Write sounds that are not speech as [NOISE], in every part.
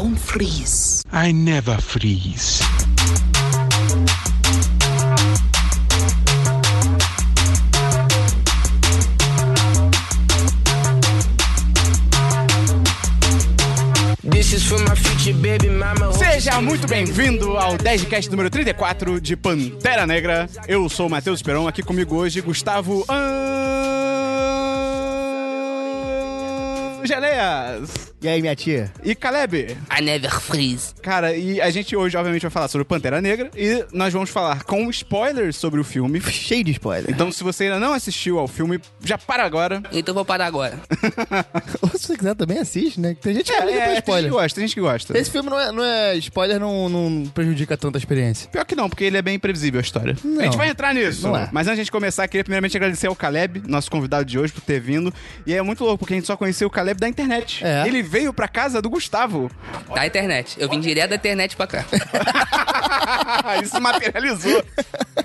don't freeze. I never freeze. This is for my future baby mama. Seja muito bem-vindo ao 10cast número 34 de Pantera Negra. Eu sou o Matheus Esperon, aqui comigo hoje Gustavo Angeleias E aí, minha tia? e Caleb. I never freeze. Cara, e a gente hoje obviamente vai falar sobre Pantera Negra e nós vamos falar com spoilers sobre o filme. [LAUGHS] Cheio de spoiler. Então, se você ainda não assistiu ao filme, já para agora. [LAUGHS] Então vou parar agora. Ou se você quiser também assiste, né? Tem gente que liga pra tem gente que spoiler. gosta, tem gente que gosta. Esse filme não é, não é spoiler, não, não prejudica tanto a experiência. Pior que não, porque ele é bem previsível a história. Não. A gente vai entrar nisso. Não é. Mas antes de a gente começar, queria primeiramente agradecer ao Caleb, nosso convidado de hoje, por ter vindo. E é muito louco, porque a gente só conheceu o Caleb da internet. É. Ele veio pra casa do Gustavo. Da internet. Eu vim direto da internet pra cá. [LAUGHS] Isso materializou.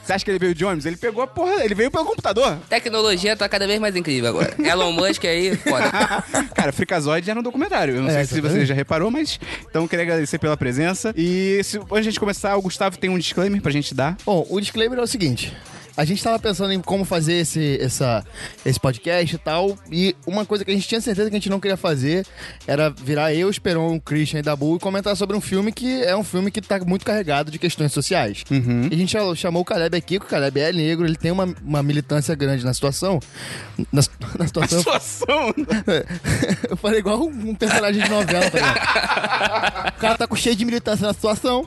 Você acha que ele veio de ônibus? Ele pegou a porra, ele veio pelo computador. Tecnologia tá cada vez mais incrível agora. Elon Musk aí, foda. [LAUGHS] Cara, Freakazoid era um documentário. Eu não É, sei se você já reparou, mas. Então eu queria agradecer pela presença. E se, antes de a gente começar, o Gustavo tem um disclaimer pra gente dar. Bom, o disclaimer é o seguinte. A gente tava pensando em como fazer esse, essa, esse podcast e tal, e uma coisa que a gente tinha certeza que a gente não queria fazer era virar eu, Esperon, o Christian e Dabu e comentar sobre um filme que é um filme que tá muito carregado de questões sociais. E a gente chamou- o Caleb aqui, que o Caleb é negro, ele tem uma, uma militância grande na situação. Na, [LAUGHS] na situação. Situação. [LAUGHS] Eu falei igual um um personagem de novela, tá? O cara tá com cheio de militância na situação.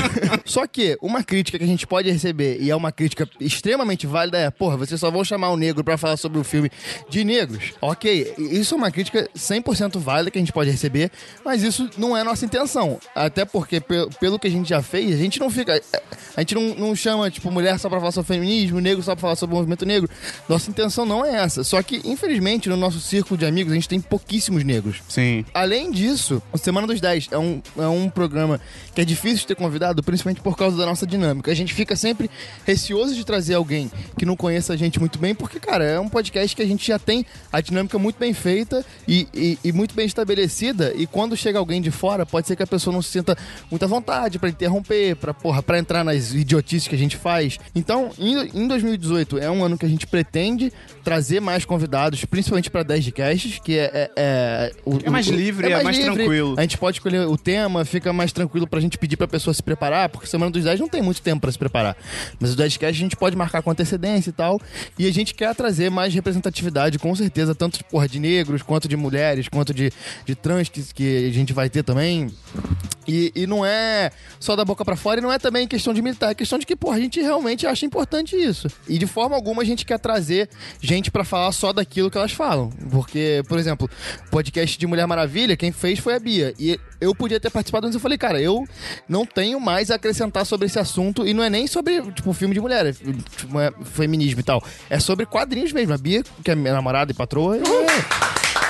[LAUGHS] Só que uma crítica que a gente pode receber, e é uma crítica extremamente válida, é: porra, vocês só vão chamar um negro pra falar sobre o filme de negros. Ok, isso é uma crítica 100% válida que a gente pode receber, mas isso não é nossa intenção. Até porque, pe- pelo que a gente já fez, a gente não fica. A gente não, não chama, tipo, mulher só pra falar sobre feminismo, negro só pra falar sobre o movimento negro. Nossa intenção não é essa. Só que, infelizmente, no nosso círculo de amigos, a gente tem pouquíssimos negros. Sim. Além disso, o Semana dos 10 é um, é um programa que é difícil de ter convidado, principalmente por causa da nossa dinâmica. A gente fica sempre receoso de trazer alguém que não conheça a gente muito bem, porque, cara, é um podcast que a gente já tem a dinâmica muito bem feita e, e- e muito bem estabelecida. E quando chega alguém de fora, pode ser que a pessoa não se sinta muita vontade pra interromper, pra, porra, pra entrar nas idiotices que a gente faz. Então, em, em 2018, é um ano que a gente pretende trazer mais convidados, principalmente pra 10 de casts, que é. é, é, o- É mais livre, é mais tranquilo. A gente pode escolher o tema, fica mais tranquilo pra gente pedir pra pessoa se preparar, porque Semana dos 10 não tem muito tempo pra se preparar. Mas o 10 cast a gente pode marcar com antecedência e tal. E a gente quer trazer mais representatividade, com certeza, tanto porra, de negros, quanto de mulheres, quanto de, de trans, que, que a gente vai ter também. E, e não é só da boca pra fora, e não é também questão de militar, é questão de que, porra, a gente realmente acha importante isso. E de forma alguma a gente quer trazer gente pra falar só daquilo que elas falam. Porque, por exemplo, podcast de Mulher Maravilha, quem fez foi a Bia. E eu podia ter participado, mas eu falei, cara, eu não tenho mais a acrescentar sobre esse assunto. E não é nem sobre, tipo, filme de mulher, é feminismo e tal. É sobre quadrinhos mesmo. A Bia, que é minha namorada e patroa, é-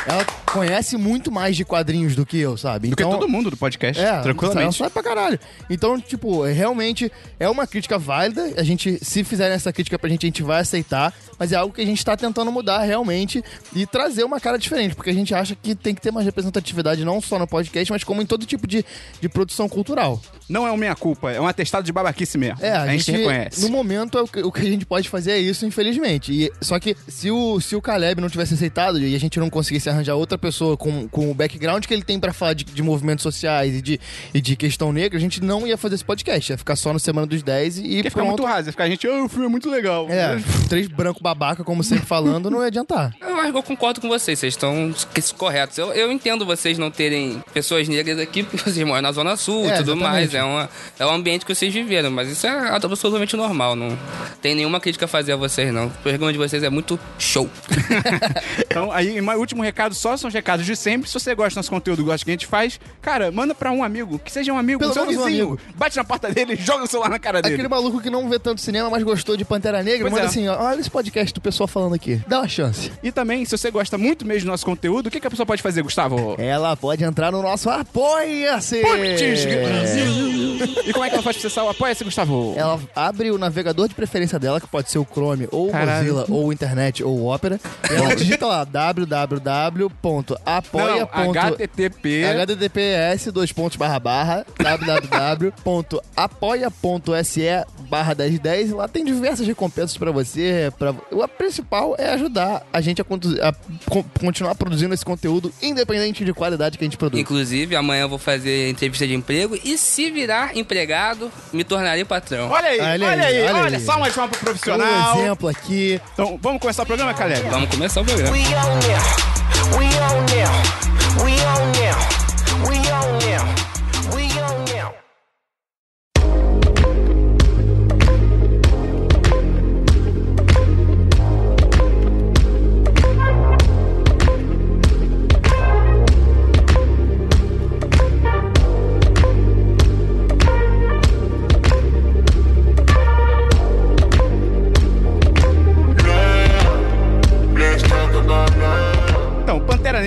ela conhece muito mais de quadrinhos do que eu, sabe? Do que Então- todo mundo do podcast, é, Ela tranquilamente. sabe pra caralho. Então, tipo, realmente é uma crítica válida. A gente, se fizerem essa crítica pra gente, a gente vai aceitar. Mas é algo que a gente tá tentando mudar realmente e trazer uma cara diferente. Porque a gente acha que tem que ter mais representatividade não só no podcast, mas como em todo tipo de, de produção cultural. Não é uma minha-culpa, é um atestado de babaquice mesmo. É, a, gente, reconhece. No momento, é o que, o que a gente pode fazer é isso, infelizmente. E, só que se o, se o Caleb não tivesse aceitado e a gente não conseguisse arranjar outra pessoa com, com o background que ele tem pra falar de, de movimentos sociais e de, e de questão negra, a gente não ia fazer esse podcast. Ia ficar só no Semana dos 10 e, e Porque fica pronto. muito raso, ia ficar a gente, oh, o filme é muito legal. É, três brancos babaca, como sempre falando, não ia adiantar. [LAUGHS] Eu, eu concordo com vocês, vocês estão corretos. Eu, eu entendo vocês não terem pessoas negras aqui, [LAUGHS] porque vocês moram na Zona Sul e É, tudo exatamente. mais. É, uma, é um ambiente que vocês viveram, mas isso é absolutamente normal. Não tem nenhuma crítica a fazer a vocês, não. O programa de vocês é muito show. [LAUGHS] Então, aí, meu último recado só são os recados de sempre. Se você gosta do nosso conteúdo, gosta do que a gente faz, cara, manda pra um amigo, que seja um amigo, Pelo seu menos um vizinho. amigo. Bate na porta dele, joga o celular na cara dele. Aquele maluco que não vê tanto cinema, mas gostou de Pantera Negra, Pois manda é. assim, ó, olha esse podcast do pessoal falando aqui. Dá uma chance. E também, se você gosta muito mesmo do nosso conteúdo, o que, que a pessoa pode fazer, Gustavo? Ela pode entrar no nosso Apoia-se! Putz, E como é que ela faz pra acessar o Apoia-se, Gustavo? Ela abre o navegador de preferência dela, que pode ser o Chrome, ou o Caralho. Mozilla, ou o Internet, ou o Opera. E ela digita lá www.apoia. HTTP. https dois pontos barra barra www.apoia.se barra 1010 lá tem diversas recompensas pra você pra... a principal é ajudar a gente a, a con- continuar produzindo esse conteúdo independente de qualidade que a gente produz Inclusive, amanhã eu vou fazer entrevista de emprego e se virar empregado, me tornarei patrão. Olha aí, olha, Olha aí, aí, olha, olha aí. só mais uma pro um profissional. exemplo aqui Então, vamos começar o programa, Caleb? Vamos começar o programa. We. We on now. We on now. We on now.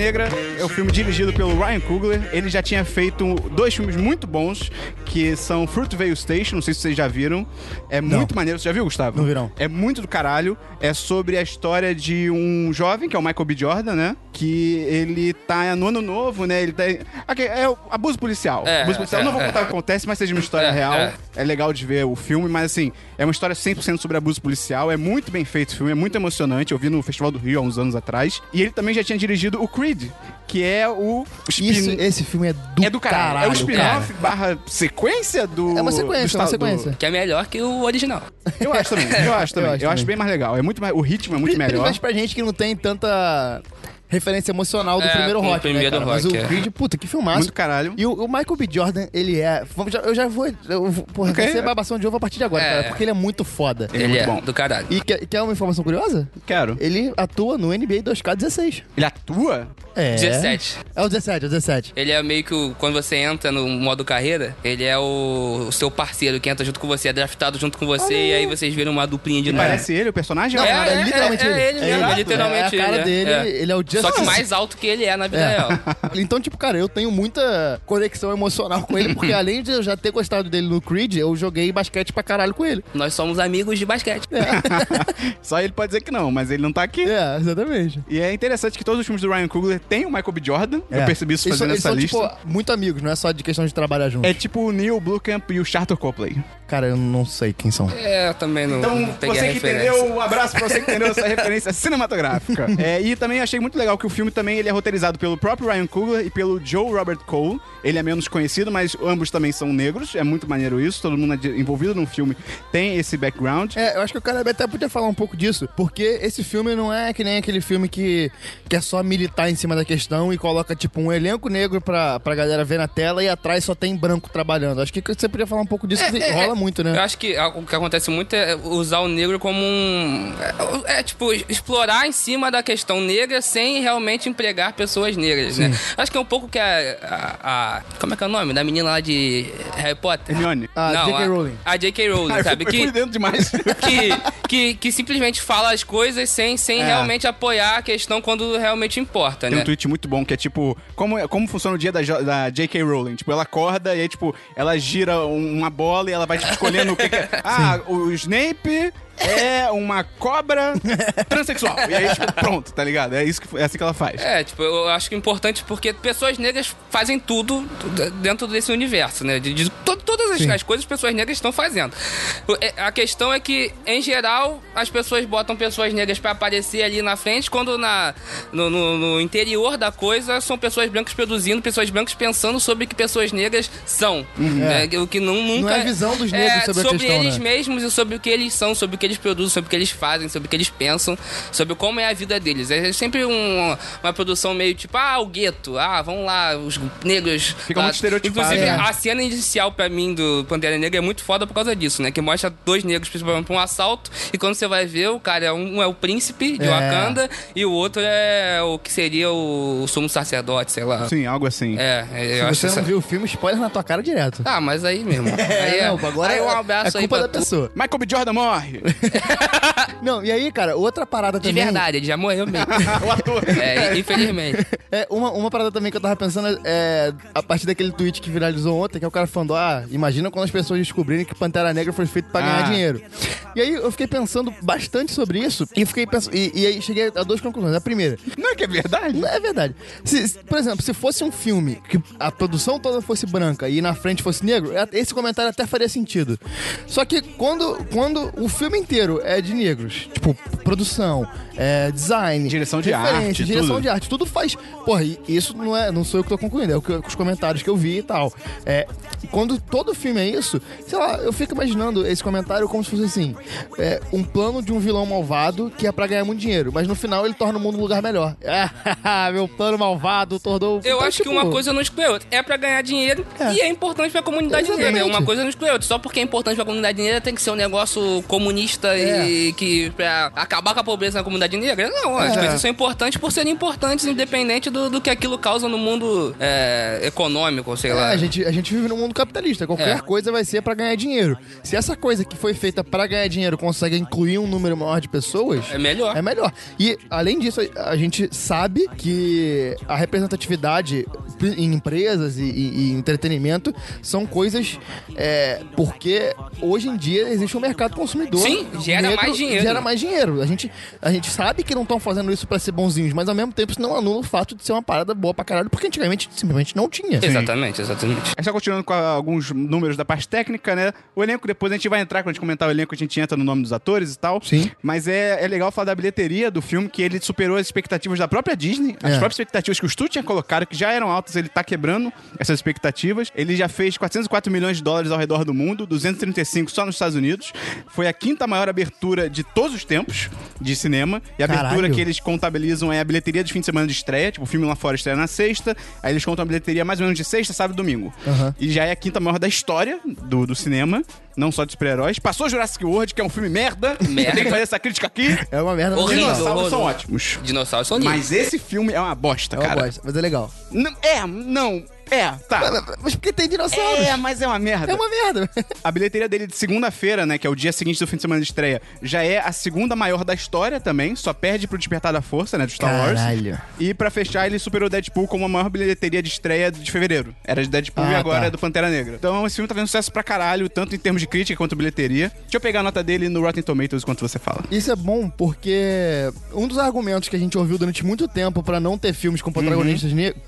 Negra é o filme dirigido pelo Ryan Coogler. Ele já tinha feito dois filmes muito bons, que são Fruitvale Station, não sei se vocês já viram. É muito maneiro. Você já viu, Gustavo? Não vi, não. É muito do caralho. É sobre a história de um jovem, que é o Michael B. Jordan, né? Que ele tá no ano novo, né? Ele tá... Ok, é o abuso policial. É, abuso policial. é, Eu não vou é. contar o que acontece, mas seja uma história É, real. é. É legal de ver o filme, mas assim, é uma história 100% sobre abuso policial. É muito bem feito o filme, é muito emocionante. Eu vi no Festival do Rio há uns anos atrás. E ele também já tinha dirigido o Creed, que é o spin... Isso, esse filme é do é do caralho. é o spin-off barra sequência do. É uma sequência, do é uma sequência. Que é melhor que o original. Eu acho também. Eu acho [LAUGHS] também. Eu acho acho, também. bem mais legal. É muito mais, o ritmo é muito melhor. Principalmente pra gente que não tem tanta referência emocional do É, primeiro rock, primeiro né, cara? Mas rock, o é. Creed, puta, que filmaço. Muito caralho. E o, o Michael B. Jordan, ele é... vamos já- eu já vou... Eu, vou- porra, Ok. vai ser babação de ovo a partir de agora, É. cara, porque ele é muito foda. Ele é Ele muito é, bom. do caralho. E quer, quer uma informação curiosa? Quero. Ele atua no NBA 2K16. Ele atua? É. 17. É o 17, é o 17. Ele é meio que o, quando você entra no modo carreira, ele é o, o seu parceiro que entra junto com você, é draftado junto com você, e aí vocês viram uma duplinha de novo. Parece ele, o personagem? Não, ou é, literalmente é, ele. É ele, É mesmo, ele. é literalmente É a cara ele. dele, ele é o Só que mais alto que ele é na vida É. real. [LAUGHS] Então, tipo, cara, eu tenho muita conexão emocional com ele, porque [LAUGHS] além de eu já ter gostado dele no Creed, eu joguei basquete pra caralho com ele. Nós somos amigos de basquete. [LAUGHS] Só ele pode dizer que não, mas ele não tá aqui. É, exatamente. E é interessante que todos os filmes do Ryan Coogler têm o Michael B. Jordan. Eu É. percebi isso fazendo eles essa são, lista. tipo, muito amigos, não é só de questão de trabalhar juntos. É tipo o Neil Blomkamp e o Charter Copley. Cara, eu não sei quem são. É, eu também não Então, não peguei a você que referência. entendeu, um abraço pra você que entendeu essa [LAUGHS] referência cinematográfica. É, e também achei muito legal que o filme também ele é roteirizado pelo próprio Ryan Coogler e pelo Joe Robert Cole. Ele é menos conhecido, mas ambos também são negros. É muito maneiro isso. Todo mundo é envolvido no filme tem esse background. É, eu acho que o cara até podia falar um pouco disso, porque esse filme não é que nem aquele filme que, que é só militar em cima da questão e coloca, tipo, um elenco negro pra, pra galera ver na tela e atrás só tem branco trabalhando. Acho que você podia falar um pouco disso, que rola muito, Eu né? acho que a- o que acontece muito é usar o negro como um. É, é, tipo, explorar em cima da questão negra sem realmente empregar pessoas negras, né? Acho que é um pouco que a, a- a- Como é que é o nome? Da menina lá de Harry Potter? Hermione. A Não, J.K. a- Rowling. A J.K. Rowling, [LAUGHS] Ah, eu sabe? eu Que, dentro demais. [LAUGHS] que, que, que simplesmente fala as coisas sem, sem É. realmente apoiar a questão quando realmente importa, Tem né? um tweet muito bom que é tipo, como, como funciona o dia da, da J.K. Rowling? Tipo, ela acorda e aí, tipo, ela gira um- uma bola e ela vai tipo, escolhendo o que, que é. Ah, o Snape é uma cobra [LAUGHS] transexual. E aí, tipo, pronto, tá ligado? É isso que, é assim que ela faz. É, tipo, eu acho que é importante porque pessoas negras fazem tudo dentro desse universo, né? De, de to- todas as, as coisas pessoas negras estão fazendo. É- A questão é que, em geral, as pessoas botam pessoas negras pra aparecer ali na frente, quando na, no, no- no interior da coisa são pessoas brancas produzindo, pessoas brancas pensando sobre o que pessoas negras são. né? O que não, nunca... é a visão dos negros sobre a questão, eles né? mesmos e sobre o que eles são, sobre o que eles produzem, sobre o que eles fazem, sobre o que eles pensam, sobre como é a vida deles. É sempre um- uma produção meio tipo, ah, o gueto, ah, vamos lá, os negros. Fica lá. muito estereotipado, Inclusive, né? a cena inicial pra mim do Pantera Negra é muito foda por causa disso, né? Que mostra dois negros principalmente pra um assalto, e quando você vai ver, o cara é um, é o príncipe de É. Wakanda e o outro é o que seria o, o sumo sacerdote, sei lá. Sim, algo assim. É, eu Se acho você essa- não viu o filme, spoiler na tua cara direto. Ah, mas aí mesmo. [LAUGHS] aí É, é, não, agora aí um é- abraço é aí culpa pra da tu. pessoa. Michael B. Jordan morre. [LAUGHS] Não, e aí, cara, outra parada De também... verdade, ele já morreu mesmo. [LAUGHS] o ator. É, infelizmente. É, uma, uma parada também que eu tava pensando é a partir daquele tweet que viralizou ontem, que é o cara falando, ah, imagina quando as pessoas descobrirem que Pantera Negra foi feito pra ganhar Ah. dinheiro. E aí eu fiquei pensando bastante sobre isso e fiquei pensando, e, e aí cheguei a duas conclusões. A primeira, Não é que é verdade? não é verdade. Se- se- por exemplo, se fosse um filme que a produção toda fosse branca e na frente fosse negro, é- esse comentário até faria sentido. Só que quando, quando o filme inteiro é de negros, tipo, produção, é, design, Direção de arte, direção tudo. de arte, tudo faz. Porra, e isso não é, não sou eu que tô concluindo, é o que, os comentários que eu vi e tal. É, quando todo filme é isso, sei lá, eu fico imaginando esse comentário como se fosse assim: é, um plano de um vilão malvado que é pra ganhar muito dinheiro, mas no final ele torna o mundo um lugar melhor. Ah, [LAUGHS] meu plano malvado tornou. Eu Então, acho que tipo, uma coisa não exclui a outra. É pra ganhar dinheiro É. e é importante pra comunidade Exatamente. negra. Uma coisa não exclui a outra. Só porque é importante pra comunidade negra tem que ser um negócio comunista É. e que pra acabar com a pobreza na comunidade negra. Não, as É. coisas são importantes por serem importantes, independente do, do que aquilo causa no mundo é, econômico, sei É, lá. a, gente, a gente vive num mundo capitalista. Qualquer coisa vai ser pra ganhar dinheiro. Se essa coisa que foi feita pra ganhar dinheiro consegue incluir um número maior de pessoas, É melhor. É melhor. E, além disso, a a gente sabe que a representatividade em empresas e, e- e entretenimento são coisas. é, porque hoje em dia existe um mercado consumidor. Sim, gera mais dinheiro. Gera mais dinheiro. A gente, a gente sabe que não estão fazendo isso pra ser bonzinhos, mas ao mesmo tempo isso não anula o fato de ser uma parada boa pra caralho, porque antigamente simplesmente não tinha. Exatamente, exatamente. É só continuando com a- alguns números da parte técnica, né? O elenco, depois a gente vai entrar, quando a gente comentar o elenco, a gente entra no nome dos atores e tal. Sim. Mas é, é legal falar da bilheteria do filme, que ele superou as expectativas da própria Disney, as É. próprias expectativas que o estúdio tinha colocado, que já eram altas, ele tá quebrando essas expectativas. Ele já fez 404 milhões de dólares ao redor do mundo, 235 só nos Estados Unidos. Foi a quinta maior abertura de todos os tempos de cinema. E a abertura Caralho. que eles contabilizam é a bilheteria de fim de semana de estreia. Tipo, o filme lá fora estreia na sexta. Aí eles contam a bilheteria mais ou menos de sexta, sábado e domingo. Aham. E já é a quinta maior da história do, do cinema. Não só de super-heróis. Passou Jurassic World, que é um filme merda. [LAUGHS] Merda. Tenho que fazer essa crítica aqui. É uma merda. legal. Dinossauros são horror. ótimos. Dinossauros são lindos. Mas esse filme é uma bosta, É uma cara. bosta, mas é legal. Não, é, não. É, tá. Mas, mas porque tem dinossauros. É, mas é uma merda. É uma merda. A bilheteria dele de segunda-feira, né, que é o dia seguinte do fim de semana de estreia, já é a segunda maior da história também, só perde pro Despertar da Força, né, do Star Caralho. Wars. E pra fechar, ele superou Deadpool como a maior bilheteria de estreia de fevereiro. Era de Deadpool Ah, e agora tá. é do Pantera Negra. Então esse filme tá fazendo sucesso pra caralho, tanto em termos de crítica quanto bilheteria. Deixa eu pegar a nota dele no Rotten Tomatoes enquanto você fala. Isso é bom porque um dos argumentos que a gente ouviu durante muito tempo pra não ter filmes com protagonistas negros.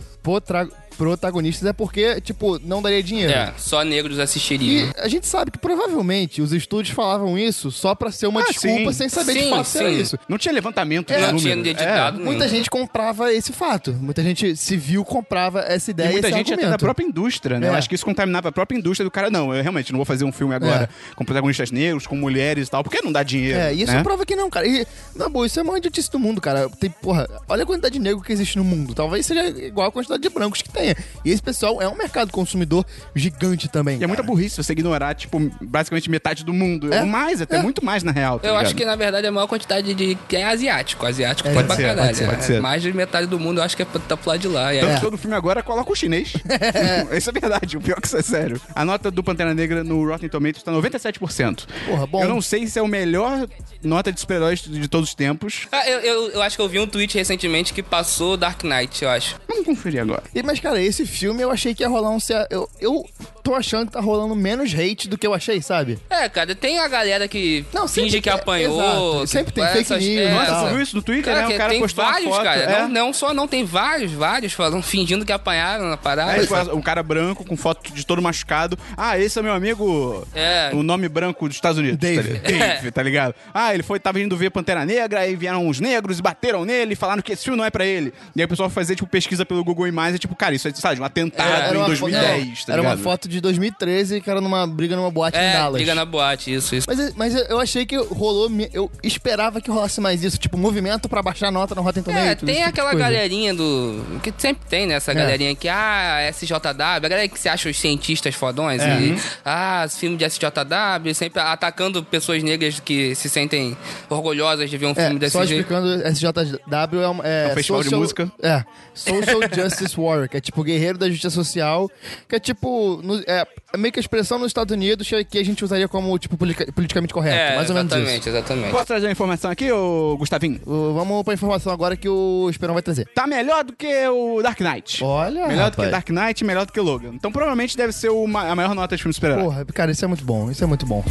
Protagonistas é porque, tipo, não daria dinheiro. É, só negros assistiriam. E a gente sabe que provavelmente os estúdios falavam isso só pra ser uma Ah, desculpa sim. sem saber de Sim, fato se era isso. Não tinha levantamento É, de não número. tinha dedicado nenhum. Muita gente comprava esse fato. Muita gente civil comprava essa E ideia muita esse gente até argumento. da própria indústria, né? Eu É. acho que isso contaminava a própria indústria do cara. Não, eu realmente não vou fazer um filme agora com protagonistas negros, com mulheres e tal, porque não dá dinheiro. É, isso né? prova que não, cara. E, na boa, isso é a maior idiotice do mundo, cara. Tem, porra, olha a quantidade de negro que existe no mundo. Talvez seja igual a quantidade de brancos que tenha. E esse pessoal é um mercado consumidor gigante também. E é muita burrice você ignorar, tipo, basicamente metade do mundo. É. Ou mais, até É. muito mais, na real. tá Eu ligado? acho que, na verdade, a maior quantidade de. que é asiático. Asiático É, pode pode pra ser, caralho. pode ser, é. pode ser. Mais de metade do mundo eu acho que é pra, tá pro lado de lá. E Tanto É. todo filme agora coloca o chinês. [LAUGHS] isso é verdade, o pior que isso é sério. A nota do Pantera Negra no Rotten Tomatoes tá 97%. Porra, bom. Eu não sei se é o melhor nota de super-heróis de todos os tempos. Ah, eu, eu, eu acho que eu vi um tweet recentemente que passou Dark Knight, eu acho. Vamos conferir agora. E, mas, cara, esse filme eu achei que ia rolar um. Eu, eu tô achando que tá rolando menos hate do que eu achei, sabe? É, cara, tem a galera que Não, finge que tem- apanhou. que Sempre tem fake news, é, Nossa, tá. você viu isso no Twitter, Cara, né? que O cara tem postou uma vários, foto. cara. é. Não, não só não, tem vários, vários falando, fingindo que apanharam na parada. Tipo, um cara branco com foto de todo machucado. Ah, esse é meu amigo. É. O nome branco dos Estados Unidos. Dave. Tá ligado? Dave, tá ligado? Ah, ele foi, tava indo ver Pantera Negra, aí vieram uns negros e bateram nele, falaram que esse filme não é pra ele. E aí o pessoal fazia, tipo, pesquisa pelo Google Imagens, e, tipo, cara, isso é, sabe, um atentado em uma 2010, foto, tá Era uma ligado? foto de 2013 que era numa briga numa boate em É, Dallas. liga na boate, isso, isso. Mas, mas eu achei que rolou. Eu esperava que rolasse mais isso, tipo, movimento pra baixar a nota no Rotten É, Tomatoes. esse tem tipo de aquela galerinha do. Que sempre tem, né? Essa É. galerinha que, ah, SJW, a galera que se acha os cientistas fodões É. e. Ah, filme de SJW, sempre atacando pessoas negras que se sentem orgulhosas de ver um filme É, desse só jeito. explicando, SJW é um, é, É um festival de social- música. É, Social [LAUGHS] Justice Warrior, que é tipo tipo, guerreiro da justiça social, que é tipo, no- é, é meio que a expressão nos Estados Unidos que a gente usaria como, tipo, politica- politicamente correto. É, mais ou menos exatamente, isso. exatamente. Posso trazer uma informação aqui, ô Gustavinho? Uh, Vamos pra informação agora que o Esperão vai trazer. Tá melhor do que o Dark Knight. Olha, Melhor do que rapaz. Dark Knight, melhor do que Logan. Então provavelmente deve ser o a maior nota de filme super-herói. Porra, cara, isso é muito bom, isso é muito bom.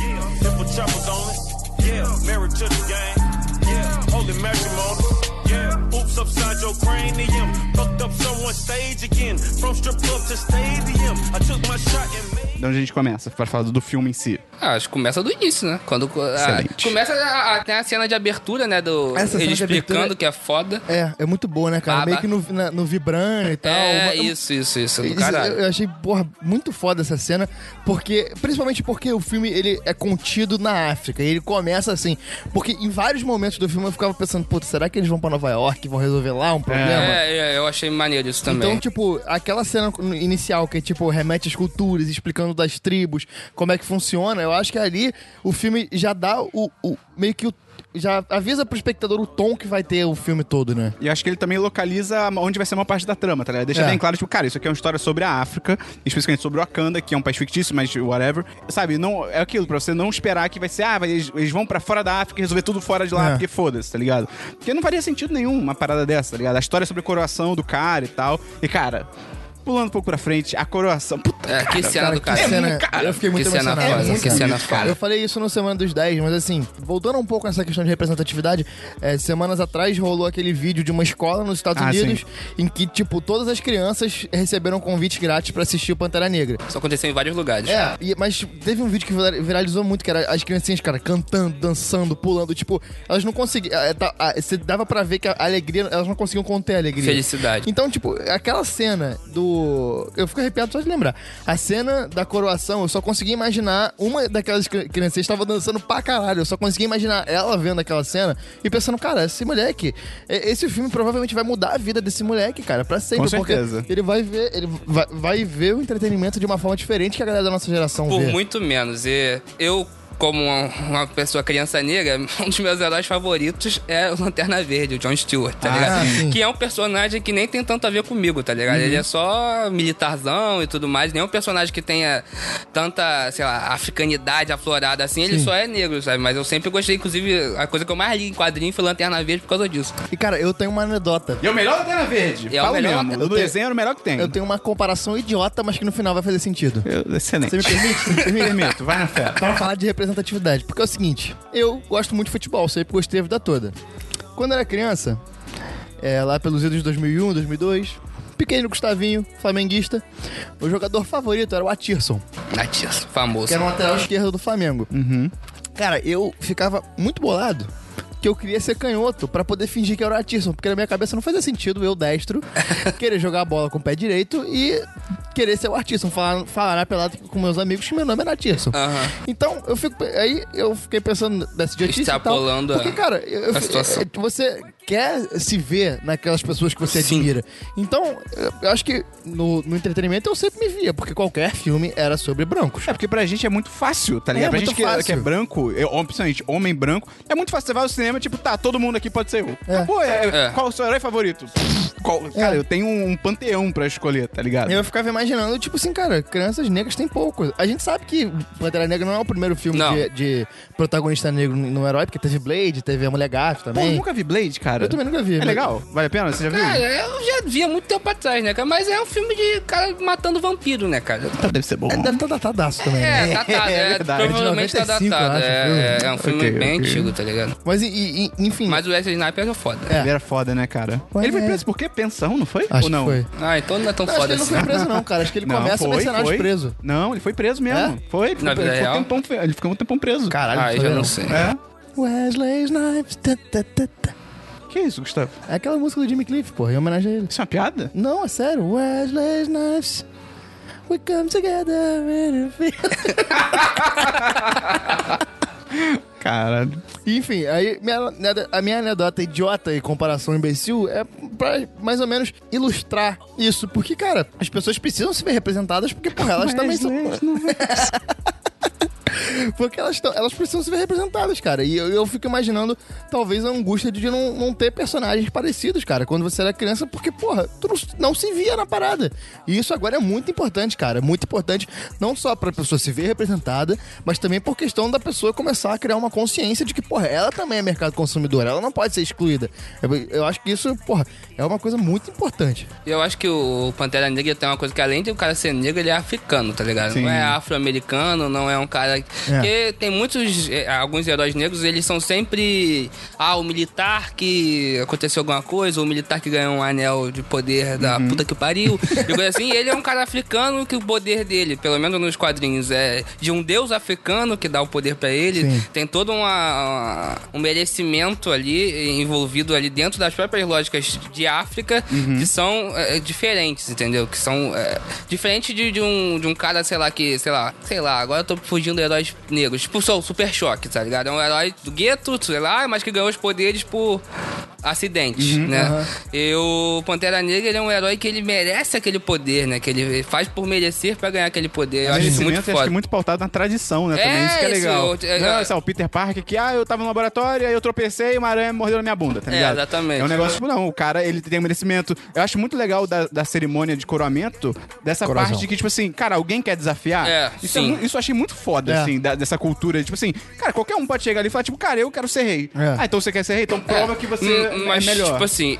Yeah, De onde a gente começa? Pra falar do filme em si. Ah, acho que começa do início, né? Quando ah, Excelente. começa a, a, tem a cena de abertura, né? Do, Essa cena ele explicando abertura- que é foda. É, é muito boa, né, cara? Baba. Meio que no, na- no vibrando e tal. é, Uma- isso, isso, isso, do Isso, caralho. Eu achei, porra, muito foda essa cena, porque, principalmente porque o filme, ele é contido na África, e ele começa assim, porque em vários momentos do filme eu ficava pensando, puta, será que eles vão pra Nova York e vão resolver lá um problema? É, é, eu achei maneiro isso também. Então, tipo, aquela cena inicial que, tipo, remete às culturas, explicando das tribos, como é que funciona, eu acho que ali o filme já dá o, o meio que o já avisa pro espectador o tom que vai ter o filme todo, né? E acho que ele também localiza onde vai ser uma parte da trama, tá ligado? Deixa É. bem claro, tipo, cara, isso aqui é uma história sobre a África, especificamente sobre o Wakanda, que é um país fictício, mas whatever. Sabe, não, é aquilo, pra você não esperar que vai ser, ah, eles, eles vão pra fora da África e resolver tudo fora de lá, É. porque foda-se, tá ligado? Porque não faria sentido nenhum uma parada dessa, tá ligado? A história sobre a coroação do cara e tal. E, cara, pulando um pouco pra frente, a coroação. Puta, É, que cena do que cara. cena, eu fiquei muito que cena emocionado. foda, muito que cena foda. Eu falei isso no Semana dos 10, mas assim, voltando um pouco nessa questão de representatividade, é, semanas atrás rolou aquele vídeo de uma escola nos Estados Ah, Unidos em que, tipo, todas as crianças receberam convite grátis pra assistir o Pantera Negra. Isso aconteceu em vários lugares. É, e- mas teve um vídeo que vira- viralizou muito, que era as criancinhas, cara, cantando, dançando, pulando, tipo, elas não conseguiam. é, tá, Você dava pra ver que a alegria, elas não conseguiam conter a alegria. Felicidade. Então, tipo, aquela cena do. Eu fico arrepiado só de lembrar. A cena da coroação, eu só consegui imaginar. Uma daquelas cri- crianças estava dançando pra caralho. Eu só consegui imaginar ela vendo aquela cena e pensando, cara, esse moleque. Esse filme provavelmente vai mudar a vida desse moleque, cara, pra sempre. Com porque certeza. Ele vai ver. Ele vai, vai ver o entretenimento de uma forma diferente que a galera da nossa geração Por vê. muito menos. E eu, como uma, uma pessoa criança negra, [LAUGHS] um dos meus heróis favoritos é o Lanterna Verde, o John Stewart, tá Ah, ligado? sim. Que é um personagem que nem tem tanto a ver comigo, tá ligado? Uhum. Ele é só militarzão e tudo mais. Nenhum personagem que tenha tanta, sei lá, africanidade aflorada assim, ele só é negro, sabe? Mas eu sempre gostei, inclusive, a coisa que eu mais li em quadrinho foi Lanterna Verde por causa disso. E, cara, eu tenho uma anedota. E é o melhor Lanterna Verde. É o Fala melhor. mesmo. Eu O desenho era o melhor que tem. Eu tenho uma comparação idiota, mas que no final vai fazer sentido. Eu- excelente. Você me permite? [LAUGHS] Me permito, vai na fé. Pra falar de representatividade. Porque é o seguinte, eu gosto muito de futebol, sempre gostei a vida toda. Quando era criança, é, lá pelos idos de 2001, 2002, pequeno Gustavinho, flamenguista, o jogador favorito era o Atirson, Natiço, famoso. que era um lateral esquerdo do Flamengo. Cara, eu ficava muito bolado que eu queria ser canhoto pra poder fingir que era o Atirson, porque na minha cabeça não fazia sentido eu, destro, [LAUGHS] querer jogar a bola com o pé direito e querer ser o Atirson, falar, falar na pelada com meus amigos que meu nome era Atirson. Aham. Então, eu fico. Aí eu fiquei pensando nessa idiotice e tal. Extrapolando Porque, cara, eu, eu- a situação. é- você quer se ver naquelas pessoas que você Sim. admira. Então, eu, eu acho que no, no entretenimento eu sempre me via, porque qualquer filme era sobre brancos. É porque pra gente é muito fácil, tá ligado? É, pra muito gente que é, fácil. que é branco, eu, ou, principalmente homem branco, é muito fácil. Você vai ao cinema, tipo, tá, todo mundo aqui pode ser eu. É. Acabou, é, É. Qual o seu herói favorito? Qual- Cara, eu tenho um panteão pra escolher, tá ligado? Eu ficava imaginando, tipo assim, cara, crianças negras têm pouco. A gente sabe que Pantera Negra não é o primeiro filme de, de protagonista negro no herói, porque teve Blade, teve a Mulher Gato Pô, eu também. nunca vi Blade, cara. Eu também nunca vi. É mas- legal? Vale a pena? Você já viu? Cara, eu já vi há muito tempo atrás, né, cara? Mas é um filme de cara matando vampiro, né, cara? Tá, deve ser bom. É, deve estar datadaço também. né? É, datado, [LAUGHS] É é, verdade. provavelmente tá 95, eu datado. acho, É, é um filme Ok, bem ok. antigo, tá ligado? Mas, e, e- enfim. Mas o Wesley Snipers é foda. É. Ele era foda, né, cara? Ué. Ele foi preso por quê? Pensão, não foi? Acho Ou não? que foi. Ah, então não é tão Não, acho que foda ele não assim. foi preso, não, cara. Acho que ele Não, começa foi, mercenário foi. preso. Não, ele foi preso mesmo. É? Foi, ele ficou, Na ele vida ficou um tempão, ele ficou um tempão preso. Caralho, Ah, eu já não sei. É? Wesley Snipes. tá, tá, tá, Que isso, Gustavo? É aquela música do Jimmy Cliff, porra, em homenagem a ele. Isso é uma piada? Não, é sério. Wesley Snipes. We come together in a field. [LAUGHS] Caralho. Enfim, aí minha- a minha anedota idiota e comparação imbecil é pra mais ou menos ilustrar isso. Porque, cara, as pessoas precisam se ver representadas porque, porra, elas também são. [LAUGHS] Porque elas, tão- elas precisam se ver representadas, cara. E eu, eu fico imaginando, talvez, a angústia de não, não ter personagens parecidos, cara, quando você era criança, porque, porra, tu não, se via na parada. E isso agora é muito importante, cara. Muito importante, não só pra pessoa se ver representada, mas também por questão da pessoa começar a criar uma consciência de que, porra, ela também é mercado consumidor, ela não pode ser excluída. Eu, eu acho que isso, porra, é uma coisa muito importante. E eu acho que o Pantera Negra tem uma coisa que além de o cara ser negro, ele é africano, tá ligado? Sim. Não é afro-americano, não é um cara... Porque tem muitos, eh, alguns heróis negros, eles são sempre... Ah, o militar que aconteceu alguma coisa, o militar que ganhou um anel de poder da Uhum. puta que pariu. E coisa assim, e ele é um cara africano que o poder dele, pelo menos nos quadrinhos, é de um deus africano que dá o poder pra ele. Sim. Tem todo uma, um merecimento ali envolvido ali dentro das próprias lógicas de África que são é, diferentes, entendeu? Que são é, diferentes de, de um, de um cara, sei lá, que, sei lá, sei lá, agora eu tô fugindo de heróis negros. Tipo, sou o Super Choque, tá ligado? É um herói do gueto, sei lá, mas que ganhou os poderes por acidentes, né? E o Pantera Negra, ele é um herói que ele merece aquele poder, né? Que ele faz por merecer pra ganhar aquele poder. Eu acho isso muito acho foda. que muito pautado na tradição, né? É, também isso que é isso, legal. eu- é, não, é. esse é o Peter Parker que, ah, eu tava no laboratório, aí eu tropecei e uma aranha mordeu na minha bunda, tá É, ligado? exatamente. É um negócio, tipo, não, o cara, ele tem um merecimento. Eu acho muito legal da, da cerimônia de coroamento, dessa Coração. parte de que, tipo assim, cara, alguém quer desafiar? É, isso, sim. mu- isso eu achei muito foda, É. assim, da- dessa cultura. Tipo assim, cara, qualquer um pode chegar ali e falar, tipo, cara, eu quero ser rei. É. Ah, então você quer ser rei? Então prova que você Hum, mas, é melhor. tipo assim,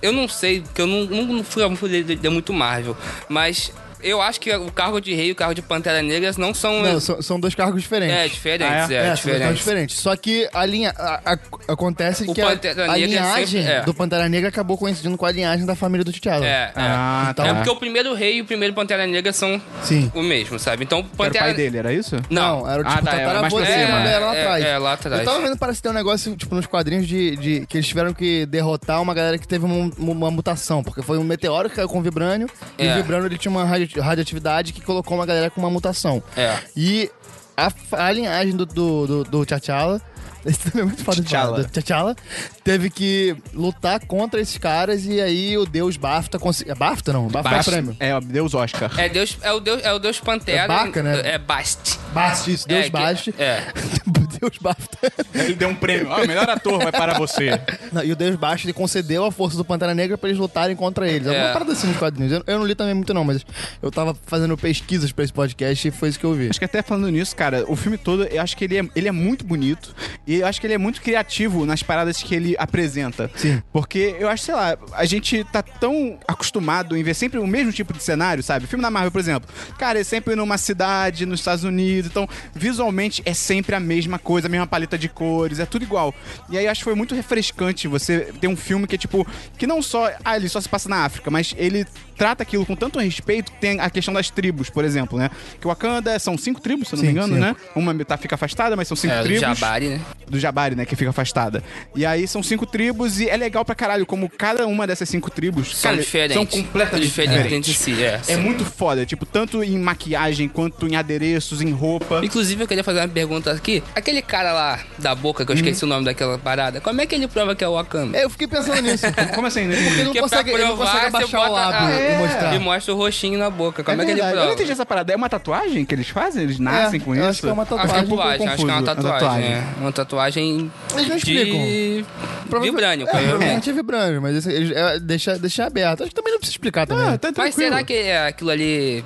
eu não sei, porque eu não, não, fui, não fui de, de muito Marvel, mas eu acho que o cargo de rei e o cargo de Pantera Negra não são. Não, são, são dois cargos diferentes. é, diferentes, Ah, é? é, É, são dois cargos diferentes. diferentes. Só que a linha. a- a- acontece O que a, Pantera a Negra linhagem sempre- é. do Pantera Negra acabou coincidindo com a linhagem da família do T'Challa. É, é. Ah, Então- tá. É porque o primeiro rei e o primeiro Pantera Negra são Sim. o mesmo, sabe? Então, Era o Pantera pai dele, era isso? Não, era o Ah, tipo tá, é, mais dele, cima. mas era lá É, atrás. é, lá atrás. Eu tava vendo, parece ter um negócio, tipo, nos quadrinhos de, de- que eles tiveram que derrotar uma galera que teve uma, uma mutação, porque foi um meteoro que caiu com o Vibrânio, e É. o Vibrânio ele tinha uma radio- radioatividade que colocou uma galera com uma mutação. É. E a, a linhagem do, do, do, do T'Challa. [LAUGHS] Esse também é muito foda de falar. Do T'Challa teve que lutar contra esses caras e aí o deus BAFTA conseguiu. É BAFTA não? BAFTA, BAFTA. é o prêmio. É, Deus Oscar. É Deus, é o Deus, é o Deus Pantera. É Baca, né? É Bast. BAFTA, isso, Deus que- BAFTA. é. [LAUGHS] Deus BAFTA. Ele deu um prêmio. Ó, o melhor ator vai para você. Não, e o Deus Baixo ele concedeu a força do Pantera Negra pra eles lutarem contra eles. É. parada assim nos quadrinhos. Eu, eu não li também muito, não, mas eu tava fazendo pesquisas pra esse podcast e foi isso que eu vi. Acho que até falando nisso, cara, o filme todo, eu acho que ele é, ele é muito bonito. E eu acho que ele é muito criativo nas paradas que ele apresenta. Sim. Porque eu acho, sei lá, a gente tá tão acostumado em ver sempre o mesmo tipo de cenário, sabe? O filme da Marvel, por exemplo. Cara, é sempre numa cidade, nos Estados Unidos. Então, visualmente, é sempre a mesma coisa, a mesma paleta de cores, é tudo igual. E aí, acho que foi muito refrescante você ter um filme que é tipo, que não só, ah, ele só se passa na África, mas ele trata aquilo com tanto respeito que tem a questão das tribos, por exemplo, né? Que o Wakanda são cinco tribos, se eu não Sim, me engano, sim. né? Uma tá, fica afastada, mas são cinco É, do tribos Jabari, né? do Jabari, né, que fica afastada. E aí são cinco tribos e é legal pra caralho como cada uma dessas cinco tribos São diferentes. São completamente Diferentes diferentes. entre si, é. É muito foda, tipo, tanto em maquiagem quanto em adereços, em roupa. Inclusive, eu queria fazer uma pergunta aqui. Aquele cara lá da boca, que eu esqueci o nome daquela parada, como é que ele prova que é o Wakanda? Eu fiquei pensando [LAUGHS] nisso. Como assim? Né? Porque ele não consegue, pra ele não provar, consegue abaixar o lábio Ah, e é. mostrar. E mostra o roxinho na boca. Como é, É que ele prova? Eu não entendi essa parada. É uma tatuagem que eles fazem? Eles nascem com eu isso? acho que é uma Acho que é tatuagem. tatuagem, acho que é uma tatuagem. tatuagem. É. Uma tatuagem Eles não de explicam. vibrânio. É, provavelmente. provavelmente é vibrânio, mas eles- é, deixa, deixa aberto. Acho que também não precisa explicar também. Ah, tá Mas será que é aquilo ali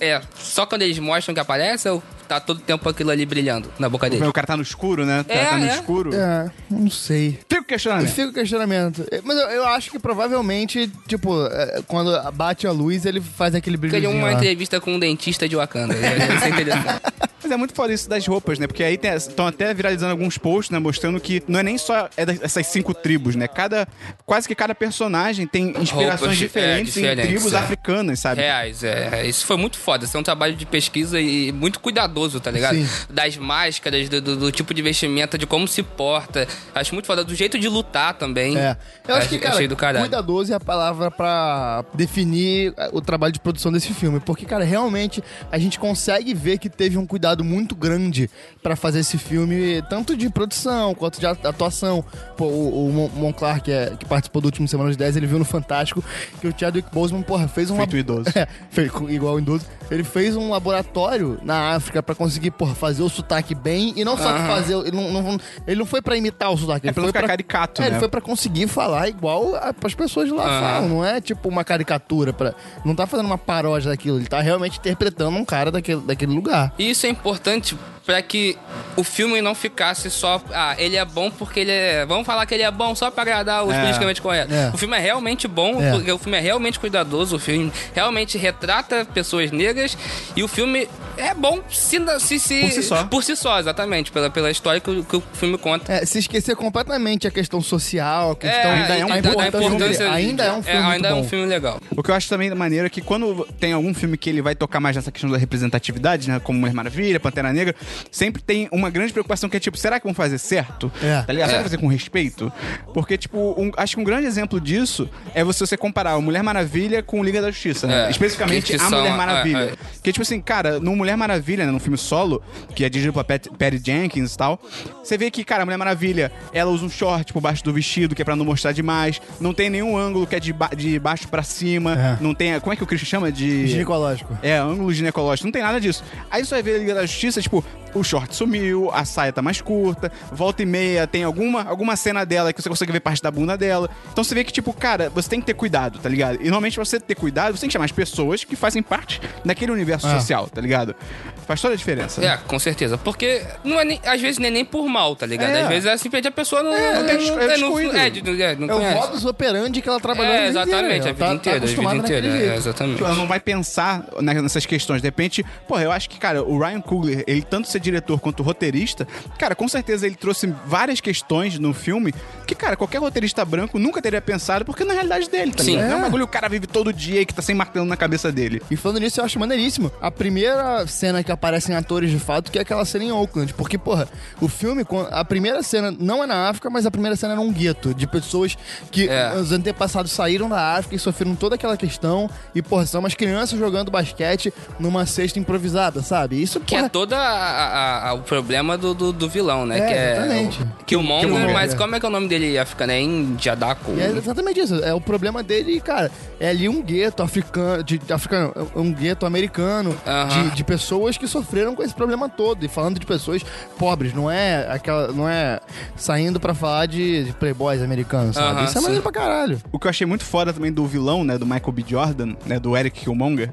é só quando eles mostram que aparece ou tá todo tempo aquilo ali brilhando na boca dele? O cara tá no escuro, né? Tá, É, tá no é. escuro. É, não sei. Fica o questionamento. Fica o questionamento. É, Mas eu, eu acho que provavelmente, tipo, é, quando bate a luz, ele faz aquele Queria brilhozinho uma lá. entrevista com um dentista de Wakanda. Isso é interessante. [LAUGHS] Mas é muito foda isso das roupas, né? Porque aí estão até viralizando alguns posts, né? Mostrando que não é nem só é dessas cinco tribos, né? Cada, quase que cada personagem tem inspirações Roupas, é, diferentes, em diferentes, tribos é. africanas, sabe? Reais, é. Isso foi muito foda. Isso é um trabalho de pesquisa e muito cuidadoso, tá ligado? Sim. Das máscaras, do, do- do tipo de vestimenta, de como se porta. Acho muito foda. Do jeito de lutar também. É. Eu acho que, cara, cuidadoso é a palavra pra definir o trabalho de produção desse filme. Porque, cara, realmente a gente consegue ver que teve um cuidado muito grande pra fazer esse filme, tanto de produção quanto de atuação. Pô, o, o Mon- Monclar, que, é, que participou do último Semana de 10, ele viu no Fantástico que o Chadwick Boseman, porra, fez uma... Feito idoso. [LAUGHS] É, fez igual o idoso. ele fez um laboratório na África pra conseguir, porra, fazer o sotaque bem. E não só fazer. Ele não, não- ele não foi pra imitar o sotaque. É ele pra foi ficar pra caricato, É, né? ele foi pra conseguir falar igual a, as pessoas de lá falam. Não é tipo uma caricatura. Pra, não tá fazendo uma paródia daquilo. Ele tá realmente interpretando um cara daquele, daquele lugar. E isso é importante pra que o filme não ficasse só. Ah, ele é bom porque ele é. Vamos falar que ele é bom só pra agradar os É. politicamente corretos. É. O filme é realmente bom, É. porque o filme é realmente cuidadoso, o filme realmente retrata pessoas negras e o filme é bom se, se, se- Por si só. Por si só, exatamente. Pela, pela história que, o- que o filme conta. É, se esquecer completamente a questão social, a questão ainda é um importância Ainda é um filme ainda é um bom. filme legal. O que eu acho também maneiro é que quando tem algum filme que ele vai tocar mais nessa questão da representatividade, né? Como Mulher Maravilha, Pantera Negra, sempre tem uma grande preocupação que é tipo, será que vão fazer certo? É. Tá ligado? Será que vai fazer com respeito? Porque, tipo, um- acho que um grande exemplo disso é você, você comparar o Mulher Maravilha com o Liga da Justiça, né? É, Especificamente que- que a são- Mulher é, Maravilha. é. Que, tipo assim, cara, no Mulher Maravilha, né, no filme solo, que é dirigido pela Pat- Patty Jenkins e tal, você vê que, cara, a Mulher Maravilha, ela usa um short por baixo do vestido, que é pra não mostrar demais, não tem nenhum ângulo que é de, ba- de baixo pra cima, É. não tem... Como é que o Christian chama? De... Ginecológico. É, ângulo ginecológico, não tem nada disso. Aí você vai ver a Liga da Justiça, tipo, o short sumiu, a saia tá mais curta, volta e meia, tem alguma, alguma cena dela que você consegue ver parte da bunda dela. Então você vê que, tipo, cara, você tem que ter cuidado, tá ligado? E normalmente pra você ter cuidado, você tem que chamar as pessoas que fazem parte daquele universo Ah. social, tá ligado? Faz toda a diferença. É, com certeza. Porque não é nem- às vezes nem, nem por mal, tá ligado? É. Às vezes é simplesmente a pessoa não, É, não, tem des- é não- é, é, não É o modus operandi que ela trabalhou É, vida inteira. exatamente, a vida tá- inteira, tá a vida inteira. É, exatamente. Tipo, ela não vai pensar ne- nessas questões. De repente, porra, eu acho que, cara, o Ryan Coogler, ele tanto ser diretor quanto roteirista, cara, com certeza ele trouxe várias questões no filme que, cara, qualquer roteirista branco nunca teria pensado, porque na realidade dele, tá Sim. ligado? Não é um É. bagulho que o cara vive todo dia e que tá sem martelo na cabeça dele. E falando nisso, eu acho maneiríssimo. A primeira cena que aparecem atores de fato, que é aquela cena em Oakland. Porque, porra, o filme, a primeira cena não é na África, mas a primeira cena é num gueto de pessoas que É. os antepassados saíram da África e sofreram toda aquela questão. E, porra, são umas crianças jogando basquete numa cesta improvisada, sabe? Isso, Que porra, é todo a- a- a- o problema do, do, do vilão, né? É, que é exatamente. o Killmonger, Killmonger, mas é. como é que é o nome dele africano? É Indiadaco? É exatamente isso. É o problema dele, cara. É ali um gueto africano, de, africano, é um gueto americano Aham. de, de pessoas que sofreram com esse problema todo. E falando de pessoas pobres, não é aquela, não é saindo pra falar de, de playboys americanos, sabe? Aham, isso é sim. maneiro pra caralho. O que eu achei muito foda também do vilão, né, do Michael B. Jordan, né, do Eric Killmonger,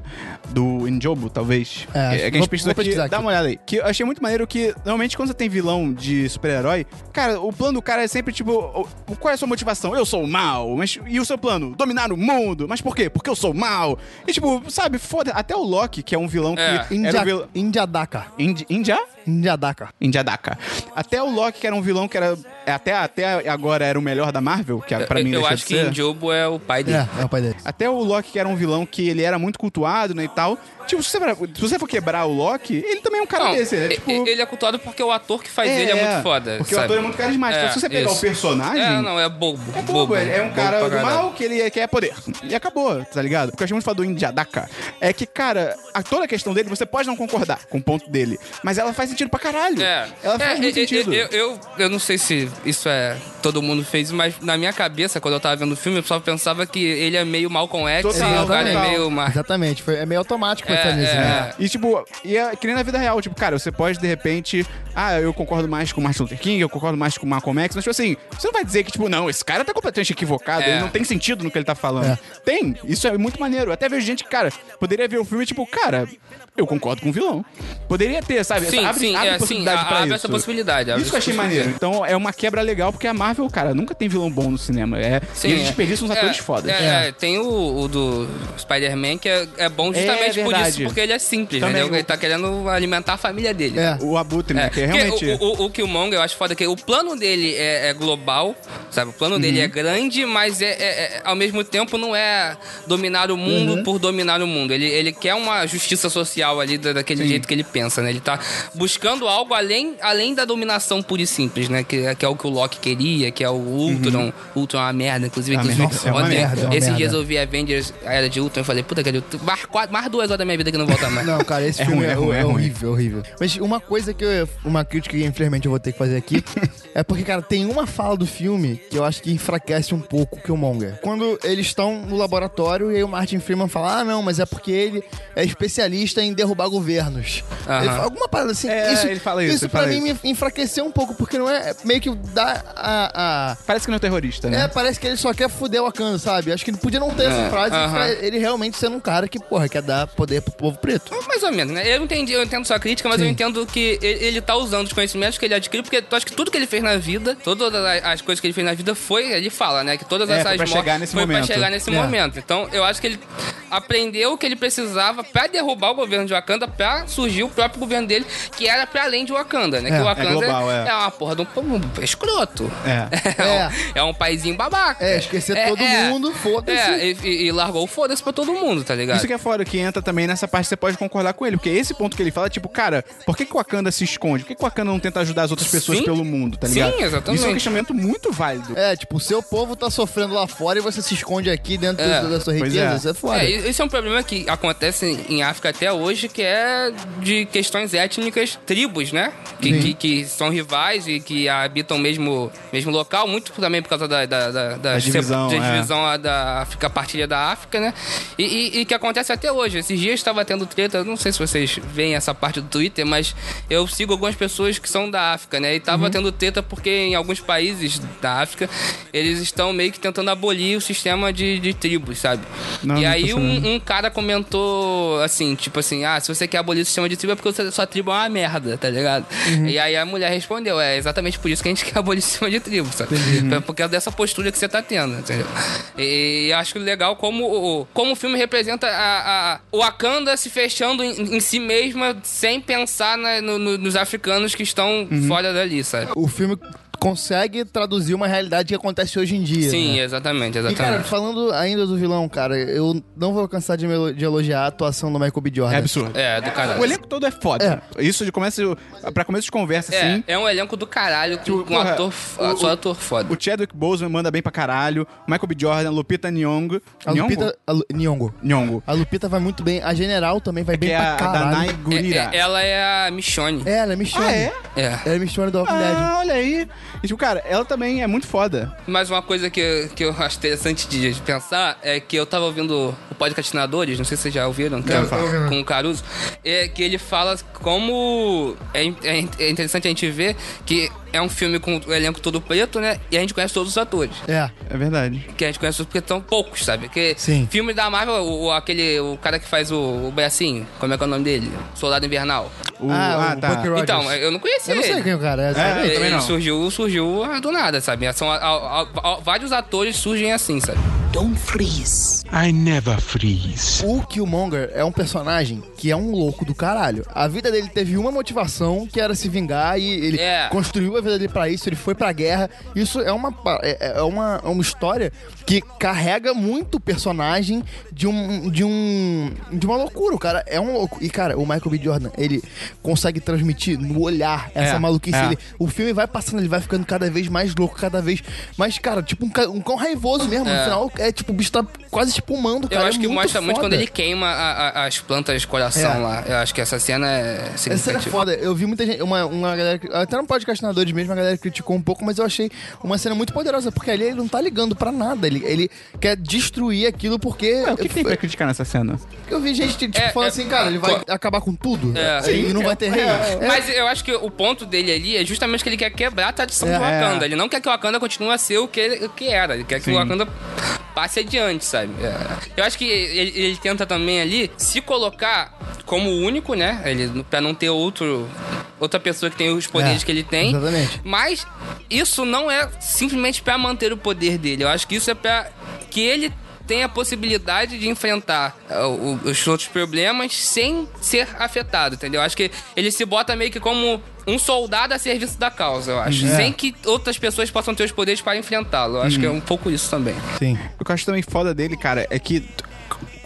do Injobo, talvez. É, que a gente vou- pesquisou aqui, pesquisar dá aqui. uma olhada aí. Que eu achei muito maneiro que, normalmente, quando você tem vilão de super-herói, cara, o plano do cara é sempre tipo, o- qual é a sua motivação? Eu sou mal, mas e o seu plano? Dominar o mundo. Mas por quê? Porque eu sou mal. E tipo, sabe, foda, até o Loki, que é um vilão que É. era India, um vilão... Indiadaka. Indi- Índia? Indiadaka. Indiadaka. Até o Loki, que era um vilão que era. Até, até agora era o melhor da Marvel, que pra eu mim eu acho que. Indiobo é o pai dele. É, é o pai dele. Até o Loki, que era um vilão que ele era muito cultuado, né, e tal. Tipo, se você, se você for quebrar o Loki, ele também é um cara Não, desse. Ele é tipo... ele é cultuado porque o ator que faz ele é muito foda. Porque sabe? o ator é muito carismático. É, Então, se você pegar isso. o personagem... É, não, é bobo. É bobo, ele é um bobo cara do mal que ele quer poder. E acabou, tá ligado? O que eu achei muito foda do Indiadaka é que, cara, a, toda a questão dele, você pode não concordar com o ponto dele, mas ela faz sentido pra caralho. É. Ela faz É, muito eu- sentido. Eu, eu, eu não sei se isso é. Todo mundo fez, mas na minha cabeça, quando eu tava vendo o filme, eu só pensava que ele é meio Malcolm X Total, e o cara é meio. Mar... Exatamente. Foi, é meio automático É, nisso, é, né? E tipo, e é que nem na vida real, tipo, cara, você pode de repente, ah, eu concordo mais com Martin Luther King, eu concordo mais com Malcolm X, mas tipo assim, você não vai dizer que, tipo, não, esse cara tá completamente equivocado, É. ele não tem sentido no que ele tá falando. É. Tem, isso é muito maneiro. Até vejo gente que, cara, poderia ver o filme, tipo, cara, eu concordo com o vilão. Poderia ter, sabe? Sim, abre, sim, abre é, sim, possibilidade pra abre isso. essa possibilidade. abre Isso que eu achei maneiro. Então é uma quebra legal, porque a Marvel, cara, nunca tem vilão bom no cinema. É, Sim, e eles é. desperdiçam uns É, atores fodas. É, é, tem o, o do Spider-Man que é, é bom justamente É por isso, porque ele é simples, o- Ele tá querendo alimentar a família dele. É. O Abutre, né? É, que é realmente... o, o, o Killmonger, eu acho foda que o plano dele é, é global, sabe? O plano dele Uhum. é grande, mas é, é- é- ao mesmo tempo não é dominar o mundo Uhum. por dominar o mundo. Ele, ele quer uma justiça social ali da- daquele jeito que ele pensa, né? Ele tá buscando algo além, além da dominação pura e simples, né? Que, é- que é o que o Loki queria, que é o Ultron. Ultron é uma merda, inclusive. Uhum. É inclusive [LAUGHS] merda, é uma merda, é esses dias eu vi Avengers, a Era de Ultron, eu falei, puta que mais, quatro- mais duas horas da minha vida que não volta mais. Não, cara, esse É filme ruim, é, é ruim, é é ruim. horrível, horrível. Mas uma coisa que eu, uma crítica que infelizmente eu vou ter que fazer aqui [LAUGHS] É porque, cara, tem uma fala do filme que eu acho que enfraquece um pouco o Killmonger. Quando eles estão no laboratório e aí o Martin Freeman fala: Ah, não, mas é porque ele é especialista em derrubar governos. Ele fala alguma parada assim. É, isso, ele fala isso, Isso pra mim isso. me enfraqueceu um pouco, porque não é meio que dá a- a Parece que não é terrorista, né? é, parece que ele só quer fuder o Wakanda, sabe? Acho que ele podia não ter essa É, frase aham. pra ele realmente sendo um cara que, porra, quer dar poder pro povo preto. Mais ou menos, né? Eu entendi, eu entendo sua crítica, mas eu entendo que ele, ele tá usando os conhecimentos que ele adquiriu, porque eu acho que tudo que ele fez na vida, todas as- as coisas que ele fez na vida foi, ele fala, né? Que todas É, essas foi pra mortes chegar nesse foi momento. pra chegar nesse É. momento. Então, eu acho que ele aprendeu o que ele precisava pra derrubar o governo de Wakanda, pra surgir o próprio governo dele, que era pra além de Wakanda, né? É, que o Wakanda é global, é. uma porra de um, um escroto. É. [LAUGHS] É, um, é um paizinho babaca. É, esquecer todo mundo, foda-se. É, e, e- largou o foda-se pra todo mundo, tá ligado? Isso que é fora, que entra também nessa parte você pode concordar com ele. Porque esse ponto que ele fala, tipo, cara, por que, que o Wakanda se esconde? Por que, que o Wakanda não tenta ajudar as outras pessoas Sim. pelo mundo, tá Sim, ligado? exatamente. Isso é um questionamento muito válido. É, tipo, o seu povo tá sofrendo lá fora e você se esconde aqui dentro É, da sua riqueza. é. Isso é foda. É, esse é um problema que acontece em África até hoje, que é de questões étnicas, tribos, né? Que, que, que são rivais e que habitam o mesmo, mesmo local, muito também por causa da, da, da, da divisão, da é. divisão a da África, partilha da África, né? E, e- e que acontece até hoje. Esses dias estava tendo treta, não sei se vocês veem essa parte do Twitter, mas eu sigo algumas pessoas que são da África, né? E tava Uhum. tendo treta porque em alguns países da África eles estão meio que tentando abolir o sistema de, de tribos, sabe? Não, e não aí sabendo. Um, um cara comentou assim, tipo assim, ah, se você quer abolir o sistema de tribo é porque sua- sua tribo é uma merda, tá ligado? Uhum. E aí a mulher respondeu, é exatamente por isso que a gente [LAUGHS] quer abolir o sistema de tribo, sabe? Uhum. É por causa dessa postura que você tá tendo, entendeu? E, eu acho legal como, o- como o filme representa a, a, o Wakanda se fechando em, em si mesma sem pensar na- no- no- nos africanos que estão Uhum. fora dali, sabe? O filme consegue traduzir uma realidade que acontece hoje em dia. Sim, né? exatamente, E, cara, exatamente. falando ainda do vilão, cara, eu não vou cansar de, de elogiar a atuação do Michael B. Jordan. É absurdo. É, do caralho. O elenco todo é foda. Isso de começo, pra começo de conversa, É, assim. é um elenco do caralho, com, com um porra, ator, o- só ator foda. O Chadwick Boseman manda bem pra caralho. O Michael B. Jordan, Lupita Nyong'o. A Lupita... A Lu, Nyong'o. Nyong'o. A Lupita vai muito bem. A General também vai bem Que é pra a caralho. Danai Gurira. É, é, ela é a Michonne. É, ela é Michonne. Ah, é? É. Ela é Michonne do Walking Dead. Ah, olha aí. E, tipo, cara, ela também é muito foda. Mas uma coisa que, que eu acho interessante de pensar é que eu tava ouvindo o Podcastinadores, não sei se vocês já ouviram, que é, com o Caruso, é que ele fala como é, é é interessante a gente ver que é um filme com o elenco todo preto, né? E a gente conhece todos os atores. É. É verdade. Que a gente conhece porque são poucos, sabe? Porque Sim. filme da Marvel, o, o- aquele, o cara que faz o, o bracinho, como é que é o nome dele? Soldado Invernal. O- ah, ah, o tá. Bucky Rogers. Então, eu não conhecia Eu não sei ele. quem é o cara é. É, eu ele não. surgiu, surgiu ah, do nada, sabe? São, a- a- a- vários atores surgem assim, sabe? Don't freeze. I never freeze. O Killmonger é um personagem que é um louco do caralho. A vida dele teve uma motivação, que era se vingar, e ele É. construiu a vida dele pra isso, ele foi pra guerra. Isso é uma, pa- é, é uma, é uma história que carrega muito o personagem de um, de um. de uma loucura. O cara é um louco. E, cara, o Michael B. Jordan, ele consegue transmitir no olhar essa É, maluquice. é. Ele, o filme vai passando, ele vai ficando cada vez mais louco, cada vez mais, cara, tipo um, um cão raivoso mesmo. No É. final, é tipo, o bicho tá quase espumando, Eu cara. acho é que muito mostra muito foda. quando ele queima a- a- as plantas de coração É. lá. Eu acho que essa cena é Essa era significativa. foda. Eu vi muita gente, uma, uma galera, até no podcastinadores mesmo, a galera criticou um pouco, mas eu achei uma cena muito poderosa, porque ali ele não tá ligando pra nada. Ele, ele quer destruir aquilo porque. Ué, o que, que tem pra criticar nessa cena? Eu vi gente, tipo, É, falando é, assim, cara, ele vai co- acabar com tudo. É. e não vai ter rei. É. Mas eu acho que o ponto dele ali é justamente que ele quer quebrar a tradição É. do Wakanda. Ele não quer que o Wakanda continue a ser o que, o que era. Ele quer que Sim. o Wakanda passe adiante, sabe? É. Eu acho que ele, ele tenta também ali se colocar como o único, né? Ele, pra não ter outro, outra pessoa que tem os poderes É, que ele tem. exatamente. Mas isso não é simplesmente pra manter o poder dele. Eu acho que isso é pra que ele tenha a possibilidade de enfrentar uh, os outros problemas sem ser afetado, entendeu? Eu acho que ele se bota meio que como um soldado a serviço da causa, eu acho. É. Sem que outras pessoas possam ter os poderes para enfrentá-lo. Eu acho que é um pouco isso também. Sim. O que eu acho também foda dele, cara, é que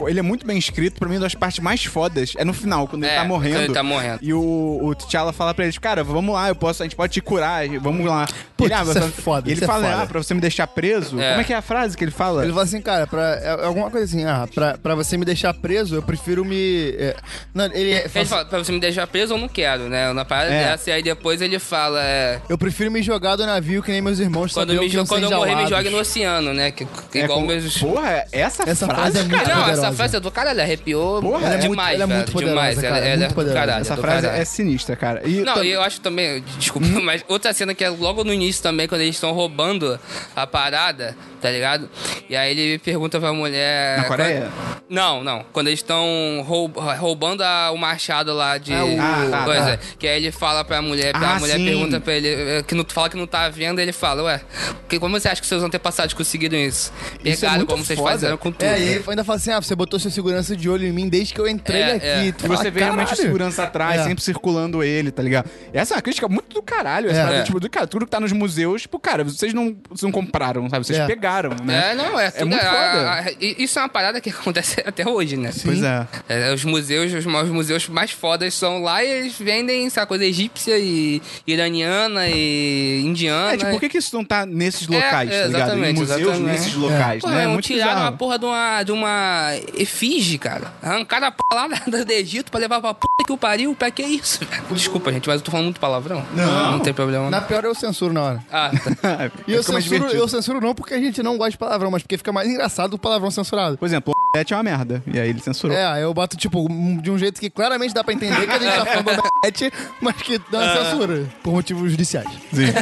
ele é muito bem escrito. Pra mim, uma das partes mais fodas é no final, quando ele É, tá morrendo. quando ele tá morrendo. E o, o T'Challa fala pra eles, cara, vamos lá, eu posso, a gente pode te curar, vamos lá. Putz, ele, isso é foda, E ele isso é fala, foda. ah, pra você me deixar preso. É. Como é que é a frase que ele fala? Ele fala assim, cara, pra, é, é alguma coisa assim, ah, pra, pra você me deixar preso, eu prefiro me. é, não, ele fala Ele assim, fala, pra você me deixar preso, eu não quero, né? Na parada É. dessa, e aí depois ele fala, é, Eu prefiro me jogar do navio que nem meus irmãos quando, me, quando eu morrer, me enjaulados. jogue no oceano, né? Que, que É, igual como- meus... Porra, essa, Essa frase, frase é muito cara. Não, poderosa. Essa frase é do caralho, arrepiou Porra, ela é muito- demais, ela é muito poderosa, demais. cara, ela, é ela é muito do poderosa. caralho, Essa frase caralho. é sinistra, cara. E Não, tam- e eu acho também, [LAUGHS] desculpa, mas outra cena que é logo no início também, quando eles estão roubando a parada, tá ligado? E aí ele pergunta pra mulher. Na Coreia? Não, não. Quando eles estão roub- roubando a- o machado lá de. Ah, Ah, tá, coisa. tá. Que aí ele fala pra mulher, Ah, a mulher sim. pergunta pra ele, eh, que não, fala que não tá vendo, ele fala, ué, que, como você acha que seus antepassados conseguiram isso? Isso é Pegaram muito como vocês foda. fizeram com tudo. É, e ele ainda fala assim: ah, você botou sua segurança de olho em mim desde que eu entrei É, aqui. é. Tu E fala, você vê realmente o "Caralho." segurança atrás, É. sempre circulando ele, tá ligado? Essa é uma crítica muito do caralho. Essa É. parada, É. tipo, do cara, tudo que tá nos museus, tipo, cara, vocês não, vocês não compraram, sabe? Vocês É. pegaram, né? É, não, é, tudo, muito a- foda. a- e isso é uma parada que [LAUGHS] acontece até hoje, né? Pois é. É, os museus, os, maiores museus mais fodas são lá e eles vendem essa coisa egípcia e iraniana e indiana. É, tipo, por que, que isso não tá nesses É, locais, é, tá ligado? Em museus exatamente. nesses locais, Porra, né? É não muito tiraram bizarro. uma porra de uma, de uma efígie, cara. Arrancaram a lá [LAUGHS] do Egito pra levar pra puta que o pariu. Pra que isso, velho? Desculpa, gente, mas eu tô falando muito palavrão. Não. Não tem problema. Na não. pior eu censuro na hora. Ah, tá. [LAUGHS] E eu mais censuro, eu censuro não porque a gente não gosta de palavrão, mas porque fica mais engraçado o palavrão censurado. Por exemplo, o [LAUGHS] é uma merda. E aí ele censurou. É, aí eu boto, tipo, de um jeito que claramente dá pra entender que a gente tá falando Bobete, mas que dá uma censura, por motivos judiciais. Sim.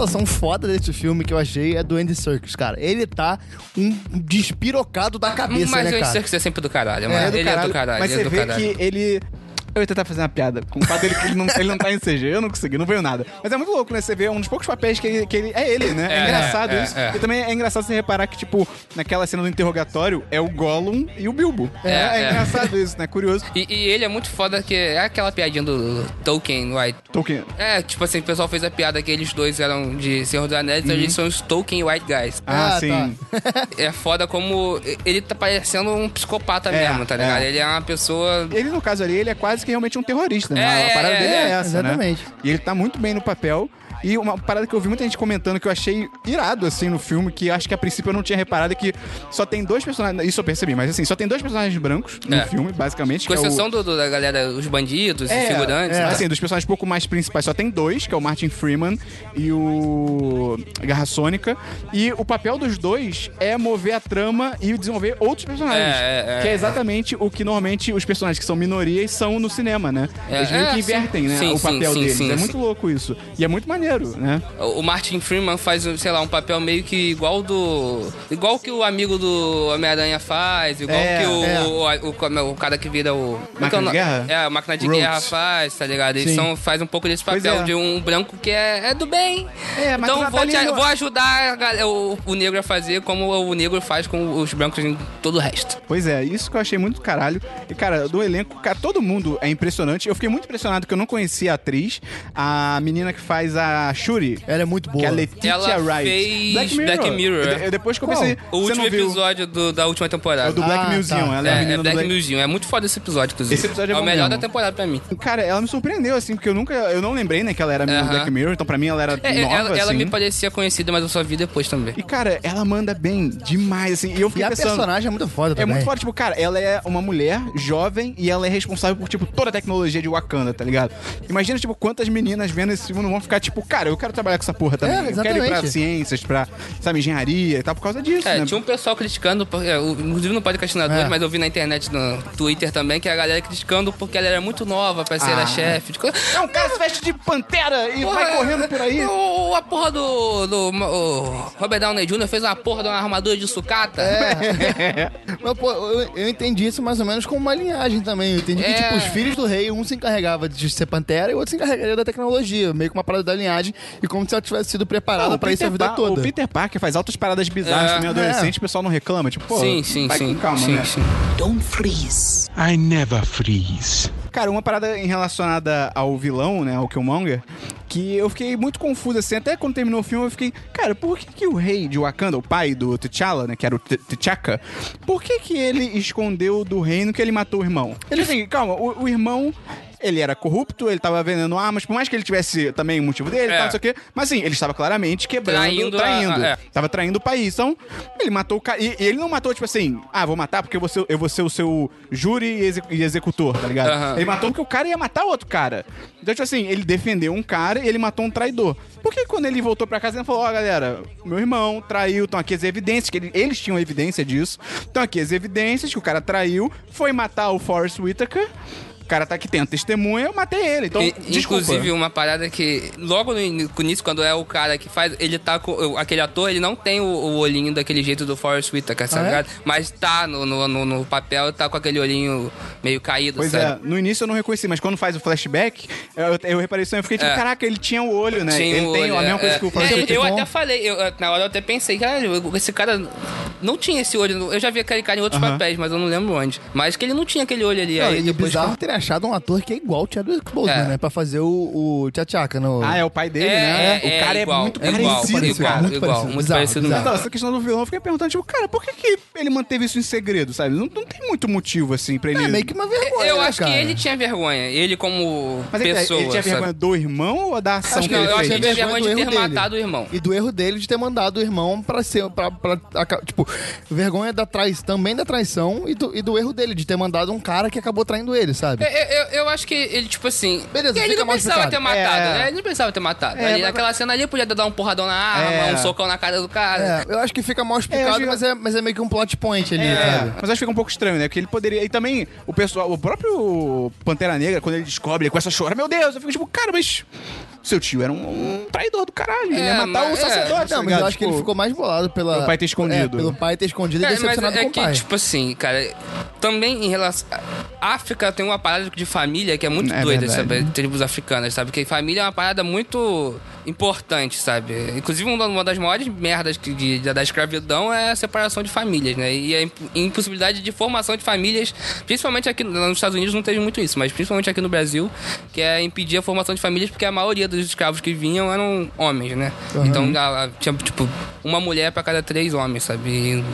Atuação foda desse filme que eu achei é do Andy Serkis, cara. Ele tá um despirocado da cabeça, mas né, cara? sei que você é sempre do caralho, É mano. do ele é caralho, do caralho, Mas é você do vê caralho. que ele. Eu ia tentar fazer uma piada. Com o fato dele que ele não, ele não tá em CG. Eu não consegui, não veio nada. Mas é muito louco, né? Você vê um dos poucos papéis que ele. Que ele é ele, né? É, É, engraçado é, isso. é. E também é engraçado você reparar que, tipo, naquela cena do interrogatório é o Gollum e o Bilbo. É, É, é é. engraçado isso, né? Curioso. E, e ele é muito foda que é aquela piadinha do Tolkien White. Tolkien. É, tipo assim, o pessoal fez a piada que eles dois eram de Senhor dos Anéis, então eles são os Tolkien White Guys. Ah, Ah, sim. É foda como ele tá parecendo um psicopata É, mesmo, tá ligado? é. Ele é uma pessoa. Ele, no caso ali, ele é quase que realmente um terrorista, né? É, a parada é, dele é, é, essa, exatamente. né? E ele tá muito bem no papel. E uma parada que eu vi muita gente comentando que eu achei irado, assim, no filme, que acho que a princípio eu não tinha reparado, é que só tem dois personagens. Isso eu percebi, mas assim, só tem dois personagens brancos no É. filme, basicamente. Com que é o- exceção do, do- da galera, os bandidos, É, os figurantes. é, né? assim, dos personagens um pouco mais principais, só tem dois, que é o Martin Freeman e o Garra Sônica. E o papel dos dois é mover a trama e desenvolver outros personagens. É, é, que é exatamente o que normalmente os personagens que são minorias são no cinema, né? É, Eles meio que sim. invertem, né? Sim, o sim, papel sim, deles. sim, é sim. muito louco isso. E é muito maneiro, né? O Martin Freeman faz, sei lá, um papel meio que igual do. Igual que o amigo do Homem-Aranha faz, igual É, que o, é. o, o, é o cara que vira o. é Máquina é o de? Guerra? É, a máquina de Rhodes. guerra faz, tá ligado? Eles Sim. são, faz um pouco desse papel é. de um branco que é, do bem. É, mas então tu vou, tá te- vou ajudar galera- o, o negro a fazer como o negro faz com os brancos em todo o resto. Pois é, isso que eu achei muito do caralho. E, cara, do elenco, cara, todo mundo é impressionante. Eu fiquei muito impressionado que eu não conhecia a atriz, a menina que faz a Shuri. Ela é muito boa. Que é a Letitia Ela Wright. fez Black Mirror, Eu- é. eu- depois que eu Qual? pensei. O você último episódio do- da última É temporada. o do Black Ah, Museum. tá. Ela é, a É, menina é do Black Black Museum. É muito foda esse episódio, inclusive. Esse episódio é o bom melhor mesmo. da temporada pra mim. Cara, ela me surpreendeu, assim, porque eu nunca. Eu não lembrei, né, que ela era a menina do Aham. Black Mirror, então pra mim ela era É, nova. ela, ela assim. me parecia conhecida, mas eu só vi depois também. E, cara, ela manda bem demais, assim. E eu E fiquei a pensando. personagem é muito foda É também. muito forte, tipo, cara, ela é uma mulher jovem e ela é responsável por, tipo, toda a tecnologia de Wakanda, tá ligado? Imagina, tipo, quantas meninas vendo esse filme não vão ficar, tipo, cara, eu quero trabalhar com essa porra também. É, eu quero ir pra ciências, pra, sabe, engenharia e tal, por causa disso, É, né? tinha um pessoal criticando, é, inclusive no podcast Nadadores, É. mas eu vi na internet, no Twitter também, que a galera criticando porque ela era muito nova pra ser Ah. a chefe. de. É um cara que se veste de pantera e Porra, vai correndo por aí. O, a porra do, do o Robert Downey Jr. fez uma porra de uma armadura de sucata. [LAUGHS] Mas, pô, eu, eu entendi isso mais ou menos como uma linhagem também. Eu entendi que, É, tipo, os é. filhos do rei, um se encarregava de ser pantera e o outro se encarregaria da tecnologia, meio que uma parada da linhagem, e como se ela tivesse sido preparada o pra isso a vida Pa- toda. O Peter Parker faz altas paradas bizarras É. também adolescente, o pessoal não reclama. Tipo, pô, sim, sim, vai sim. com calma, sim, né? sim. Don't freeze. I never freeze. Cara, uma parada em relacionada ao vilão, né, ao Killmonger, que eu fiquei muito confuso, assim, até quando terminou o filme eu fiquei, cara, por que que o rei de Wakanda, o pai do T'Challa, né, que era o T'Chaka, por que que ele escondeu do reino que ele matou o irmão? Ele, assim, calma, o, o irmão... Ele era corrupto, ele tava vendendo armas, por mais que ele tivesse também um motivo dele, É. tal, não sei o quê. Mas assim, ele estava claramente quebrando, Traindo traindo. a- é. Tava traindo o país. Então, ele matou o cara. E, e ele não matou, tipo assim, ah, vou matar porque eu vou ser, eu vou ser o seu júri e, exe- e executor, tá ligado? Aham. Ele matou porque o cara ia matar outro cara. Então, tipo assim, ele defendeu um cara e ele matou um traidor. Por que quando ele voltou pra casa ele falou, ó, galera, meu irmão traiu, estão aqui as evidências, que ele- eles tinham evidência disso. Estão aqui as evidências que o cara traiu, foi matar o Forrest Whitaker. O cara tá aqui, a testemunha, eu matei ele. Então, E- desculpa. Inclusive, uma parada que logo no in- no início, quando é o cara que faz. Ele tá com. Aquele ator, ele não tem o, o olhinho daquele jeito do Forrest Whitaker, tá Ah, é? Mas tá no, no, no- no papel, tá com aquele olhinho meio caído, Pois sabe? é, no início eu não reconheci, mas quando faz o flashback, eu, eu reparei isso e eu fiquei tipo, É. caraca, ele tinha o olho, né? Tinha ele o tem olho, a mesma é, coisa é. que o É, Forrest eu Whitaker. bom. até falei, eu- na hora eu até pensei, cara, esse cara não tinha esse olho. Eu já vi aquele cara em outros Aham. papéis, mas eu não lembro onde. Mas que ele não tinha aquele olho ali. Não, aí e é depois bizarro ter achado um ator que é igual o Chadwick Boseman, É. né? Pra fazer o, o Tchatchaka no... Ah, é o pai dele, É, né? é, o cara é, igual, muito é igual, parecido, igual, cara. muito igual, parecido. muito Bizarro, parecido bizarro. Então, essa questão do vilão, eu fiquei perguntando, tipo, cara, por que, que ele manteve isso em segredo, sabe? Não, não tem muito motivo, assim, pra ele... É meio que uma vergonha, Eu né, acho cara? que ele tinha vergonha. Ele como Mas ele, pessoa. ele tinha sabe? vergonha do irmão ou da ação Acho que que Não, ele eu acho fez? que ele tinha vergonha de ter matado o irmão. E do erro dele de ter mandado o irmão pra ser. Pra, pra, aca- tipo, vergonha da traição, também da traição e do, e do erro dele de ter mandado um cara que acabou traindo ele, sabe? Eu, eu, eu acho que ele, tipo assim. Beleza, ele não explicado. ter matado, É. né? Ele não precisava ter matado. É, Ali, mas- naquela cena ali, podia dar um porradão na arma, É. um socão na cara do cara. É, eu acho que fica mal explicado, acho que- mas, é, mas é meio que um plot point ali, É, sabe? mas acho que fica um pouco estranho, né? Porque ele poderia. E também, o pessoal, o próprio Pantera Negra, quando ele descobre, ele começa a chorar, meu Deus, eu fico tipo, cara, mas. Seu tio era um, um traidor do caralho. ele É, ia matar mas- o sacerdote. Não, tá mas ligado? eu acho que Tipo, ele ficou mais bolado pela... Pelo pai ter escondido. É, pelo pai ter escondido e É, mas decepcionado é com o que, pai. tipo assim, cara, também em relação. A África tem uma parada de família que é muito É doida, verdade. sabe? Tribos africanas, sabe? Porque família é uma parada muito importante, sabe? Inclusive, uma das maiores merdas que- de- da escravidão é a separação de famílias, né? E a imp- impossibilidade de formação de famílias, principalmente aqui nos Estados Unidos não teve muito isso, mas principalmente aqui no Brasil, que é impedir a formação de famílias porque a maioria dos escravos que vinham eram homens, né? Então a- a- tinha, tipo, uma mulher pra cada três homens, sabe? E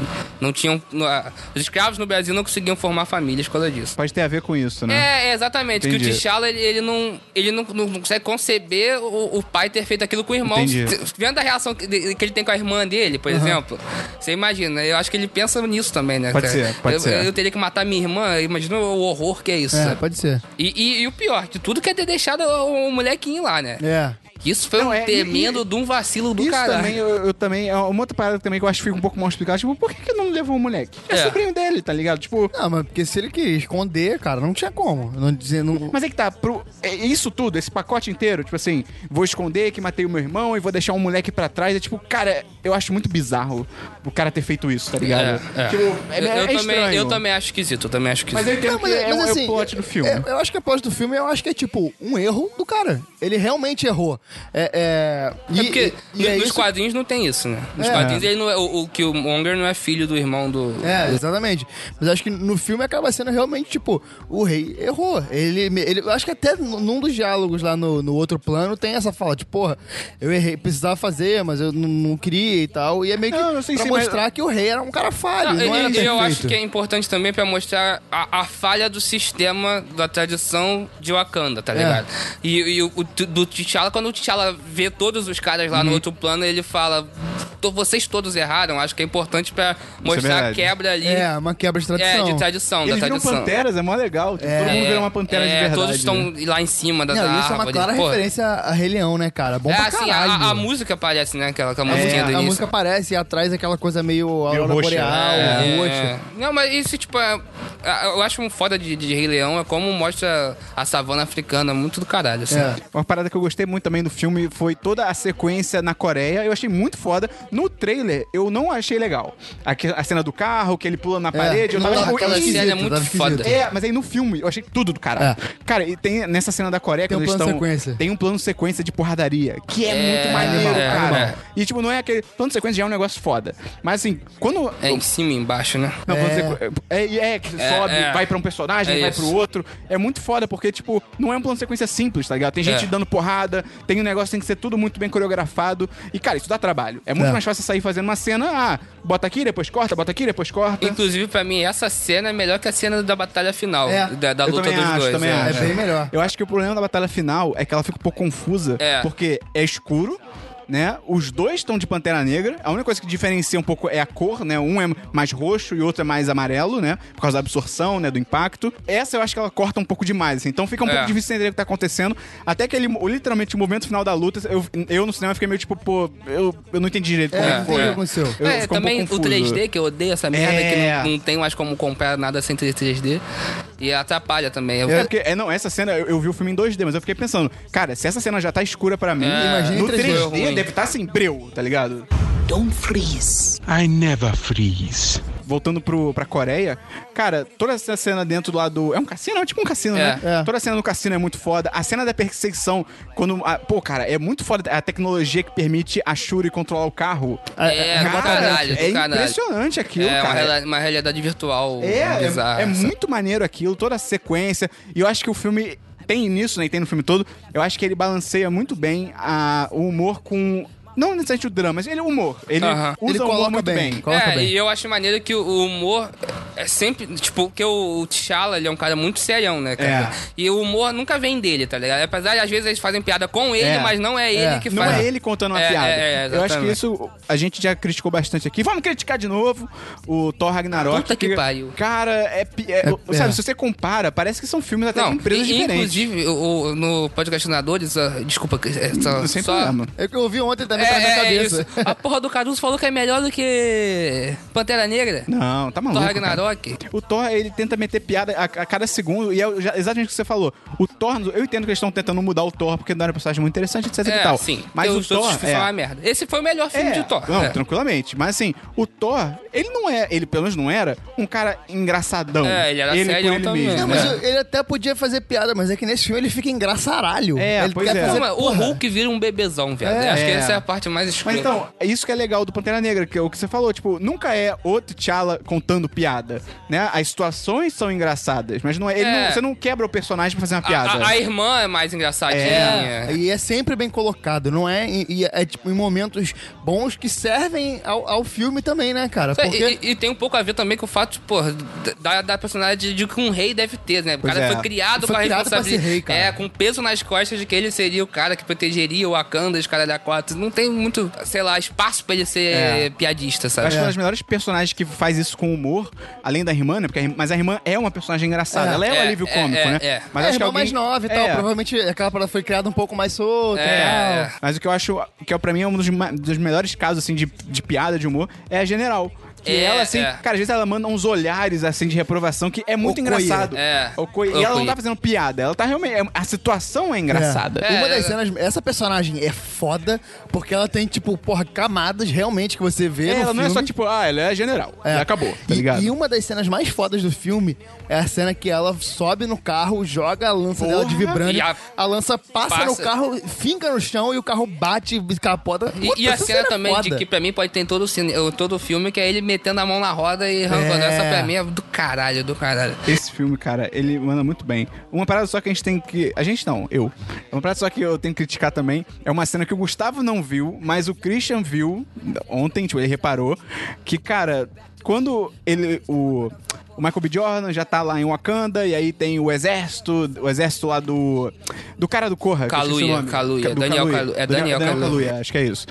não tinham. a- os escravos no Brasil não conseguiam formar famílias por causa disso. Pode ter a ver com isso, né? É, é, exatamente. Que Entendi. o T'Challa, ele, ele não, ele não- não consegue conceber o, o pai ter feito aquilo com o irmão. Entendi. Vendo a reação que, que ele tem com a irmã dele, por exemplo. Você imagina, eu acho que ele pensa nisso também, né? Pode ser, pode eu, ser. Eu teria que matar minha irmã, imagina o horror que é isso. É, sabe? pode ser. E, e- e o pior de tudo que é ter deixado o, o molequinho lá, né? É. Que Isso foi Não, um é, e- tremendo de um vacilo do Isso caralho. também, eu, eu também, é uma outra parada também que eu acho que fica um pouco mal explicado. Tipo, por que, que não levou o moleque? É, É. sobrinho dele, tá ligado? Tipo, Não, mas porque se ele queria esconder, cara, não tinha como. Não dizer, não... mas é que tá, pro, é isso tudo, esse pacote inteiro, tipo assim, vou esconder que matei o meu irmão e vou deixar um moleque pra trás. É tipo, cara, eu acho muito bizarro o cara ter feito isso, tá ligado? É, é. Tipo, é, eu, é eu também, estranho. eu também acho esquisito, eu também acho esquisito. Mas eu entendo Não, mas, que é, mas é assim, o plot do filme. é- eu acho que a plot do filme, eu acho que é tipo um erro do cara. Ele realmente errou. É, é, e, É porque e- e é nos isso- quadrinhos não tem isso, né? Nos É. quadrinhos ele não é, o, o que o Monger não é filho do irmão do. É, exatamente. Mas acho que no filme acaba sendo realmente, tipo, o rei errou. Ele, ele eu acho que até num dos diálogos lá no, no outro plano tem essa fala, tipo, porra, eu errei, precisava fazer, mas eu não, não queria e tal. E é meio que Não, eu sei pra sim, mas- mostrar que o rei era um cara falho, não, Não, era e- e perfeito. eu acho que é importante também pra mostrar a, a falha do sistema da tradição de Wakanda, tá É. ligado? E, e o, do T'Challa, quando o T'Challa vê todos os caras Uhum. lá no outro plano, ele fala: "To- vocês todos erraram. Acho que é importante pra mostrar a verdade. quebra ali. É, uma quebra de é, tradição. de tradição, Eles da viram tradição. panteras, é mó legal. Tipo, É. Todo mundo É, vira uma pantera é, de verdade. Todos estão né? lá em cima da, Não, da isso é uma árvore. clara Pô, referência a Rei Leão, né, cara? Bom É, pra assim, caralho. a, a música aparece, né? Aquela, aquela É, musiquinha do a música aparece e atrás aquela coisa meio aurora boreal, É, roxa. Não, mas isso, tipo, é, Eu acho um foda de, de Rei Leão é como mostra a savana africana, muito do caralho, assim. É. Uma parada que eu gostei muito também do filme foi toda a sequência na Coreia. Eu achei muito foda. No trailer, eu não achei legal. Aqui- A cena do carro, que ele pula na parede. Eu não, tava tipo, aquela cena é muito foda. É, mas aí no filme eu achei tudo do caralho. Cara, e tem nessa cena da Coreia, Tem um eles plano estão. sequência. Tem um plano sequência de porradaria, que é, É, muito maneiro, é, cara. é. E tipo, não é aquele. Plano sequência já é um negócio foda. Mas assim, quando. É em cima e embaixo, né? Não, plano É. é, é, que você É, sobe, é. vai pra um personagem, É vai isso. pro outro. É muito foda, porque, tipo, não é um plano sequência simples, tá ligado? Tem gente É. dando porrada, tem um negócio tem que ser tudo muito bem coreografado. E, cara, isso dá trabalho. É muito É. mais fácil sair fazendo uma cena, ah, bota aqui, depois corta, bota aqui, depois corta. Inclusive, pra mim, essa cena é melhor que a cena da batalha final. É. Da, da luta também dos acho, dois. também é. acho. É bem melhor. Eu acho que o problema da batalha final é que ela fica um pouco confusa, É. porque é escuro, né? Os dois estão de Pantera Negra. A única coisa que diferencia um pouco é a cor, né? Um é mais roxo e o outro é mais amarelo, né? Por causa da absorção, né? Do impacto. Essa eu acho que ela corta um pouco demais, assim. Então fica um É. pouco difícil entender o que tá acontecendo. Até que ele, literalmente, o momento final da luta, eu, eu no cinema fiquei meio tipo, pô, eu, eu não entendi direito como É, é, foi. que aconteceu? Eu- é, um também pouco o confuso. 3D, que eu odeio essa merda, É. que não, não tem mais como comprar nada sem 3D. E atrapalha também. Eu- É porque, é, não, essa cena, eu, eu vi o filme em 2D, mas eu fiquei pensando, cara, se essa cena já tá escura pra mim, É, imagina no 3D. 3D, Ruim. deve estar tá assim, breu, tá ligado? Don't freeze. I never freeze. Voltando pro, pra Coreia, cara, toda essa cena dentro do lado. É um cassino? É tipo um cassino, É. né? É. Toda a cena do cassino é muito foda. A cena da perseguição, quando. a- pô, cara, é muito foda a tecnologia que permite a Shuri controlar o carro. É, do Cara, caralho, é impressionante aquilo, é uma, cara. reala- uma realidade virtual É, bizarra. é, é muito maneiro aquilo, toda a sequência. E eu acho que o filme tem nisso, né? e Tem no filme todo. Eu acho que ele balanceia muito bem a, o humor com. Não necessariamente o drama, mas ele é o humor. Ele Aham. usa Ele o humor coloca muito bem. bem. Coloca é, bem. e eu acho maneiro que o, humor é sempre. Tipo, que o, o T'Challa, ele é um cara muito serião, né, cara? É. E o humor nunca vem dele, tá ligado? Apesar de às vezes eles fazem piada com ele, É. mas não é ele É. que Não faz. é ele contando uma É, piada. é, é, eu acho que isso a gente já criticou bastante aqui. Vamos criticar de novo o Thor Ragnarok. Puta que pariu. Cara, é, é- É- Sabe, é. se você compara, parece que são filmes até Não, com empresas e- diferentes. inclusive, o, no podcastinadores, ah, desculpa, é, só, Sem só- problema. É o que eu ouvi ontem também É, minha é cabeça. isso. A porra do Caruso falou que é melhor do que Pantera Negra. Não, tá maluco. Thor cara. Ragnarok. O Thor, ele tenta meter piada a, a cada segundo, e é exatamente o que você falou. O Thor, eu entendo que eles estão tentando mudar o Thor, porque não era um personagem muito interessante, etc É, e tal. sim. Mas Porque o Thor. é, uma merda. Esse foi o melhor filme É, de Thor. Não, É. tranquilamente. Mas assim, o Thor, ele não é, ele pelo menos não era, um cara engraçadão. É, ele era por serião ele também. mesmo. Não, mas eu- ele até podia fazer piada, mas é que nesse filme ele fica engraçaralho. É, ele pois quer é. fazer Não, o. Hulk vira um bebezão, velho. É. Acho que É. essa é a parte mais escrota. Mas então, é isso que é legal do Pantera Negra, que é o que você falou, tipo, nunca é o T'Challa contando piada, né? As situações são engraçadas, mas não é, ele É. não- você não quebra o personagem pra fazer uma A- piada. A, a irmã é mais engraçadinha. É, e é sempre bem colocado, não é? E, e é tipo em momentos bons que servem ao, ao filme também, né, cara? É, Porque E, e tem um pouco a ver também com o fato, pô, da, da personalidade de que um rei deve ter, né? O Pois cara é. foi criado Foi com a criado pra responsabilidade. ser rei, cara. É, com peso nas costas de que ele seria o cara que protegeria o Wakanda, os caras da quatro. Não tem muito, sei lá, espaço pra ele ser É. piadista, Eu sabe? acho que uma das melhores personagens que faz isso com humor, além da irmã, né? Porque a irmã- mas a irmã é uma personagem engraçada. É. Ela é um É, alívio é, cômico, é, né? é. Mas é, acho que irmã alguém... mais nova e tal. É. Provavelmente aquela parada foi criada um pouco mais solta É, é. Mas o que eu acho que é, pra mim é um dos, dos melhores casos, assim, de, de piada, de humor, é a General. Que É, ela, assim, é. cara, às vezes ela manda uns olhares, assim, de reprovação que é muito engraçado. É. E ela não tá fazendo piada, ela tá realmente... é- A situação é engraçada. É. Uma das cenas, essa personagem é foda, porque ela tem, tipo, porra, camadas realmente que você vê É, no ela não é filme. só tipo, ah, ela é general. É. E acabou, tá E- ligado? E, uma das cenas mais fodas do filme é a cena que ela sobe no carro, joga a lança dela de Porra. vibrante, a... a- lança passa, passa- no carro, finca no chão e o carro bate capota. E, Puta, e a cena é também de foda. que pra mim pode ter em todo o, todo o filme, que é ele metendo a mão na roda e arrancando. É. Essa pra mim é do caralho, do caralho. Esse filme, cara, ele manda muito bem. Uma parada só que a gente tem que. A gente não, eu. Uma parada só que eu tenho que criticar também é uma cena que o Gustavo não viu, mas o Christian viu ontem, tipo, ele reparou. Que, cara, quando ele. O. O Michael B. Jordan já tá lá em Wakanda, e aí tem o exército, o exército lá do. Do cara do Corra. Kaluuya. Kaluuya, Daniel Kalu- é Daniel Kaluuya. Kaluuya, acho que é isso.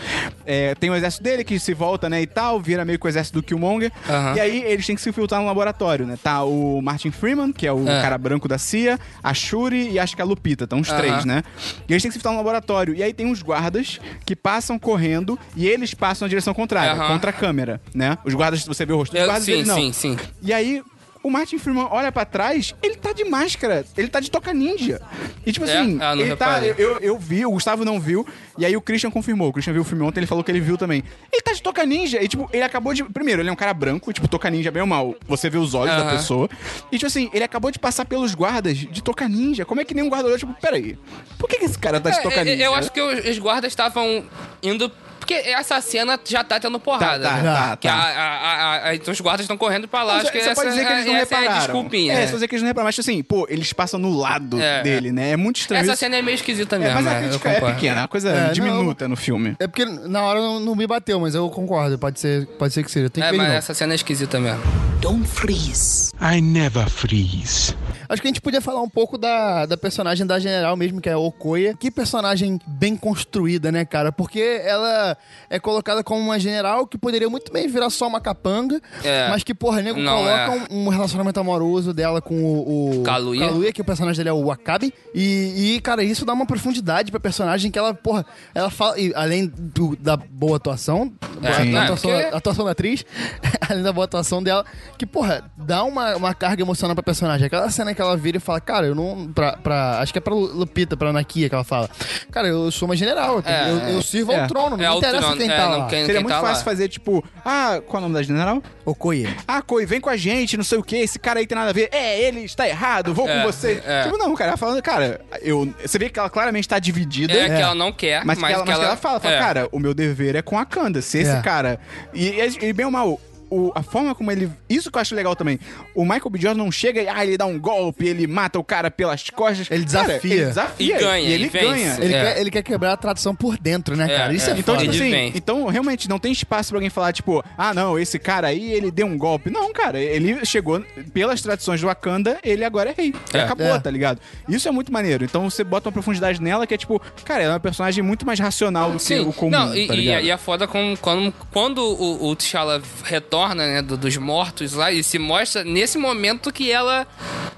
É, tem o exército dele que se volta, né, e tal, vira meio que o exército do Killmonger. Aham. E aí eles têm que se infiltrar no laboratório, né? Tá o Martin Freeman, que é o É. cara branco da CIA, a Shuri e acho que a Lupita, estão os Aham. três, né? E eles têm que se infiltrar no laboratório. E aí tem uns guardas que passam correndo e eles passam na direção contrária, Aham. contra a câmera, né? Os guardas, você vê o rosto dos guardas, sim, eles não. sim, sim. E aí, o Martin Freeman olha pra trás, ele tá de máscara, ele tá de toca ninja. E tipo É? assim, Ah, ele tá. Eu, eu vi, o Gustavo não viu, e aí o Christian confirmou. O Christian viu o filme ontem, ele falou que ele viu também. Ele tá de toca ninja, e tipo, ele acabou de. Primeiro, ele é um cara branco, tipo, toca ninja bem ou mal. Você vê os olhos da Aham. pessoa. E tipo assim, ele acabou de passar pelos guardas de toca ninja. Como é que nem um guarda olhou, tipo, peraí, por que, que esse cara tá de toca É, ninja? eu acho que os guardas estavam indo. Porque essa cena já tá tendo porrada. Tá, tá, né? tá, Que tá. a- a- a- a- então os guardas estão correndo pra lá. Você acho que você essa, pode dizer que eles não essa é repararam. desculpinha. É, você pode dizer que eles não repararam. Mas assim, pô, eles passam no lado É, dele, né? É muito estranho Essa isso. cena é meio esquisita É, mesmo. mas a crítica é concordo. pequena, é uma coisa É, diminuta no filme. É porque na hora não, não me bateu, mas eu concordo. Pode ser, pode ser que seja. Tem que É, mas essa cena é esquisita mesmo. Don't freeze. I never freeze. Acho que a gente podia falar um pouco da, da personagem da general mesmo, que é a Okoye. Que personagem bem construída, né, cara? Porque ela é colocada como uma general que poderia muito bem virar só uma capanga, É. mas que, porra, nego Não, coloca é. um, um relacionamento amoroso dela com o, o Kaluuya. que o personagem dele é o Wakabi. E, e, cara, isso dá uma profundidade pra personagem que ela, porra, ela fala, e além do- da boa atuação, É, a, não, atuação, porque- a atuação da atriz, [LAUGHS] além da boa atuação dela, que, porra, dá uma, uma carga emocional pra personagem. Aquela cena que ela vira e fala, cara, eu não. Pra, pra- acho que é pra Lu- Lupita, pra Nakia que ela fala. Cara, eu sou uma general, eu, É, eu, é. eu sirvo É. ao trono, não É interessa quem é, tá não lá. quem- Seria muito tá fácil lá. fazer, tipo, ah, qual é o nome da general? Okoye. Ah, Coi, vem com a gente, não sei o que, esse cara aí tem nada a ver. É, ele está errado, vou É, com você. é. Tipo, não, cara, ela falando, cara, eu, você vê que ela claramente tá dividida. É, que ela não quer, Mas, que ela, mas que ela fala, fala, é. cara, o meu dever é com a Kanda. Se esse É. cara. E, e, e bem ou mal. O- a forma como ele. Isso que eu acho legal também. O Michael B. Jordan não chega e ah, ele dá um golpe, ele mata o cara pelas costas. Ele Cara, desafia. ele desafia. E ganha, E ele e ganha. Ele, É. quer, ele quer quebrar a tradição por dentro, né, É, cara? Isso é, é. Então, foda. tipo assim, então realmente não tem espaço pra alguém falar, tipo, ah, não, esse cara aí, ele deu um golpe. Não, cara, ele chegou pelas tradições do Wakanda, ele agora é rei. É. Acabou, É. tá ligado? Isso é muito maneiro. Então você bota uma profundidade nela que é tipo, cara, ela é uma personagem muito mais racional do que Sim, o comum, não, e, tá e, ligado? e é foda com, quando, quando o, o T'Challa retorna, né, do- dos mortos lá, e se mostra nesse momento que ela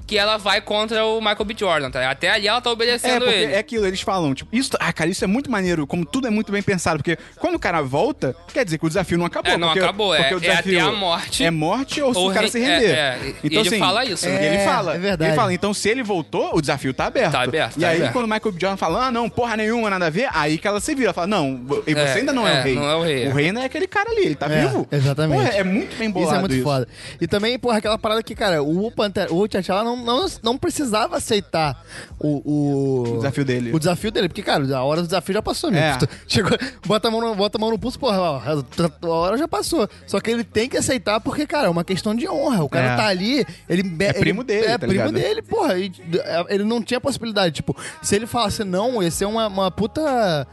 que ela vai contra o Michael B. Jordan, tá? Até ali ela tá É, obedecendo porque ele. é aquilo, eles falam, tipo, isso, ah, cara, isso é muito maneiro, como tudo é muito bem pensado, porque quando o cara volta, quer dizer que o desafio não acabou. É, não porque, acabou, é- porque o é desafio até a morte. É morte ou se Ou o cara re- se render. é, é, e ele fala isso, né? Ele É, fala, é verdade. ele fala, então se ele voltou, o desafio tá aberto. Tá aberto, E tá aí aberto. quando o Michael B. Jordan fala, ah, não, porra nenhuma, nada a ver, aí que ela se vira, fala, não, e você É, ainda não é, é, o rei. não é o rei, é. O rei não é aquele cara ali, ele tá É, vivo. exatamente. Porra, é muito bem bolado Isso é muito foda. E também, porra, aquela parada que, cara, o Pantera, o T'Challa não, não, não precisava aceitar o, o... O desafio dele. O desafio dele, porque, cara, a hora do desafio já passou, meu. É. [LAUGHS] Chegou, bota a, mão no, bota a mão no pulso, porra, ó, a hora já passou. Só que ele tem que aceitar porque, cara, é uma questão de honra. O cara É. tá ali, ele... É primo ele- dele, É tá primo ligado? dele, porra. E, é, ele não tinha possibilidade, tipo, se ele falasse não, ia ser uma, uma puta...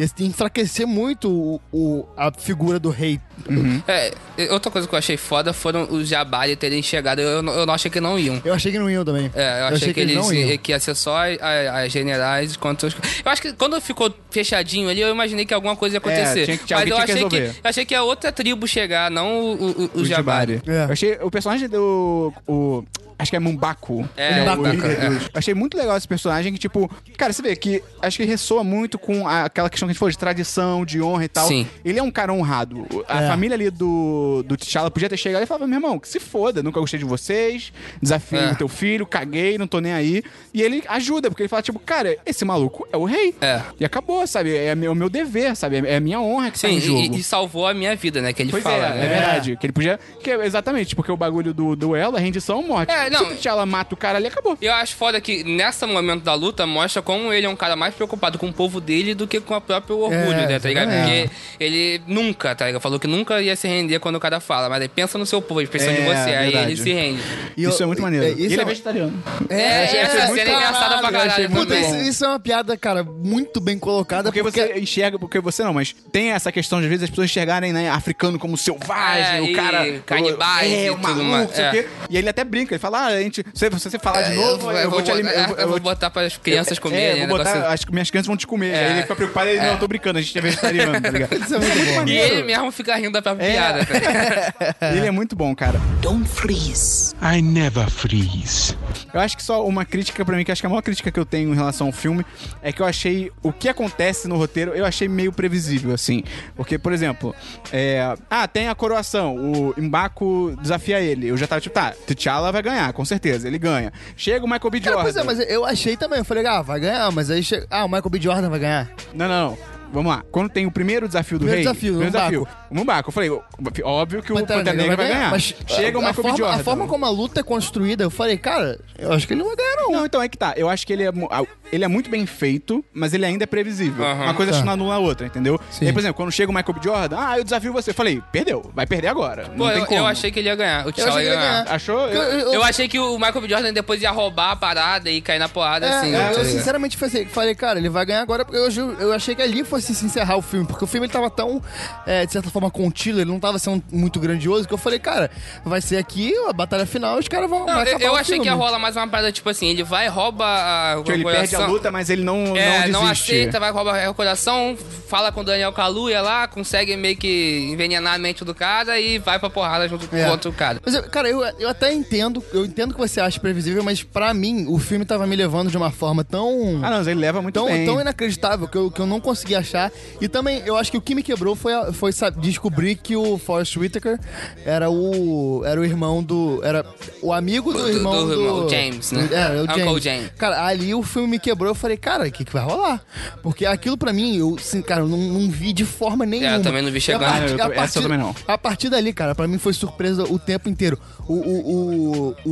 Ia enfraquecer muito o, o- a figura do rei. É, e outra coisa que eu achei foda foram os Jabari terem chegado. Eu, não- eu não achei que não iam. Eu achei que não iam também. É, eu achei, que, eles, não iam. que ia ser só as generais contra os. Eu acho que quando ficou fechadinho ali, eu imaginei que alguma coisa ia acontecer. É, tinha que- Mas alguém eu tinha que achei que, eu achei que a outra tribo chegar, não o, o, o O Jabari. É. Eu achei o personagem do. O, acho que é Mumbaku. É, Mumbaku, é. Eu achei muito legal esse personagem que, tipo, cara, você vê que acho que ressoa muito com a- aquela questão que a gente falou de tradição, de honra e tal. Sim. Ele é um cara honrado. A É. família ali do, do T'Challa podia ter chegado e falado, meu irmão, que se foda, nunca gostei de vocês, desafio É. o teu filho, caguei, não tô nem aí. E ele ajuda, porque ele fala, tipo, cara, esse maluco é o rei. É. E acabou, sabe? É o meu dever, sabe? É a minha honra que tá Sim, em jogo. e, e salvou a minha vida, né? Que ele Pois fala. é, né? é verdade. Que ele podia. Que, é exatamente, porque o bagulho do duelo é rendição ou morte. É, não. Se o T'Challa mata o cara ali, acabou. E eu acho foda que nessa momento da luta mostra como ele é um cara mais preocupado com o povo dele do que com o próprio orgulho, É, né? Tá ligado? exatamente. Porque ele nunca, tá ligado? Falou que nunca ia se render quando o cara fala, mas aí pensa no seu povo, eles precisam de É, você, aí ele se rende. E isso eu- é muito maneiro. é, E isso ele é é- vegetariano. É, essa achei cena muito é engraçada pra caralho, muito Puta, isso, isso é uma piada, cara, muito bem colocada. Porque você enxerga, porque você não, mas tem essa questão de às vezes as pessoas enxergarem, né, africano como selvagem, É, o cara. canibais é, e o tudo maluco, mais, sei o é. quê. E ele até brinca, ele fala: falar, a gente, se você falar de É, novo, eu, eu, vou te bot- alimentar. é, eu vou botar para as crianças comerem. É, né, vou botar, negócio- acho que minhas crianças vão te comer. É. Aí ele fica preocupado, ele, não, eu tô brincando, a gente é vegetariano, tá ligado? [LAUGHS] Isso é muito bom. E ele mesmo fica rindo da própria É. piada. tá? [LAUGHS] Ele é muito bom, cara. Don't freeze. I never freeze. Eu acho que só uma crítica pra mim, que acho que a maior crítica que eu tenho em relação ao filme é que eu achei o que acontece no roteiro, eu achei meio previsível, assim. Porque, por exemplo, é, ah, tem a coroação, o Mbaku desafia ele. Eu já tava tipo, tá, T'Challa vai ganhar, com certeza, ele ganha. Chega o Michael B. Cara, Jordan. pois é, mas eu achei também. Eu falei, ah, vai ganhar, mas aí chega. Ah, o Michael B. Jordan vai ganhar. Não, não, não. Vamos lá. Quando tem o primeiro desafio do Primeiro rei... desafio, primeiro desafio. O Mumbaco. Eu falei, óbvio que o Pantera, Negra vai ganhar. Mas Chega o a, Michael B. forma, Jordan. a forma como a luta é construída, eu falei, cara, eu acho que ele não vai ganhar, não. Não, então é que tá. Eu acho que ele é, ele é muito bem feito, mas ele ainda é previsível. Aham. Uma coisa Tá. não anula a outra, entendeu? Sim. E aí, por exemplo, quando chega o Michael B. Jordan, ah, eu desafio você. Eu falei, perdeu, vai perder agora. Não Pô, tem eu, como. eu achei que ele ia ganhar. O eu T'Challa achei que ia ele ia ganhar. ganhar. Achou? Eu, Eu- eu- achei que o Michael B. Jordan depois ia roubar a parada e cair na porrada, É, assim. eu, tá eu sinceramente falei, cara, ele vai ganhar agora, porque eu, eu achei que ali fosse se encerrar o filme, porque o filme ele tava tão, é, de certa forma, contido, ele não tava sendo muito grandioso, que eu falei, cara, vai ser aqui a batalha final e os caras vão Não, eu, acabar eu o achei que ia filme. rolar mais uma parada, tipo assim, ele vai, rouba a Tipo, ele perde a luta, mas ele não, É, não não, aceita, vai roubar o coração, fala com o Daniel Kaluuya lá, consegue meio que envenenar a mente do cara e vai pra porrada junto É. com outro cara. Mas, eu- cara, eu, eu até entendo, eu entendo que você acha previsível, mas pra mim, o filme tava me levando de uma forma tão... Ah, não, mas ele leva muito tão, bem. tão inacreditável que eu, que eu não consegui achar. E também, eu acho que o que me quebrou foi, a- foi sabe, descobrir que o Forrest Whitaker era o, era o irmão do. Era o amigo do, Do- do irmão do. irmão, o James, né? É, o Uncle James. James. Cara, ali o filme me quebrou. Eu falei, cara, o que, que vai rolar? Porque aquilo pra mim, eu, assim, cara, eu não, não vi de forma nenhuma. É, eu também não vi E a partir- a essa eu partir- também não. A partir dali, cara, pra mim foi surpresa o tempo inteiro. O, o, o,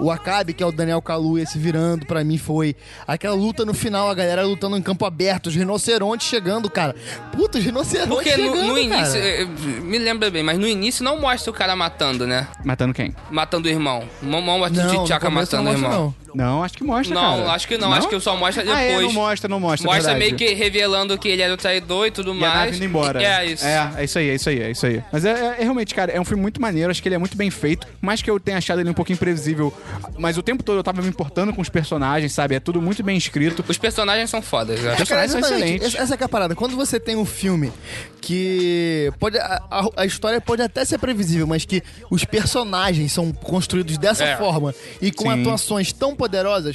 o, o Acabe, que é o Daniel Kaluuya se virando, pra mim foi aquela luta no final, a galera lutando em campo aberto, os rinocerontes chegando, cara. Puta, os rinocerontes Porque no, chegando, no cara. início, eh, eh, me lembra bem, mas no início não mostra o cara matando, né? Matando quem? Matando o irmão. Não mostra Não, o no T'Chaka começo não matando o irmão. não. Não, acho que mostra, Não, cara. acho que não, acho que só mostra Ah, é, depois. não mostra, não mostra, Mostra verdade. meio que revelando que ele era o traidor e tudo E a mais. nave indo embora. É, isso. É, é isso aí, é isso aí, é isso aí. Mas é, é- é realmente, cara, é um filme muito maneiro, acho que ele é muito bem feito. Mais que eu tenha achado ele um pouquinho imprevisível. Mas o tempo todo eu tava me importando com os personagens, sabe? É tudo muito bem escrito. Os personagens são fodas, eu acho. Os personagens são excelentes. Essa, essa é é a parada. Quando você tem um filme que pode a, a- a história pode até ser previsível, mas que os personagens são construídos dessa É. forma e com Sim. atuações tão poderosas,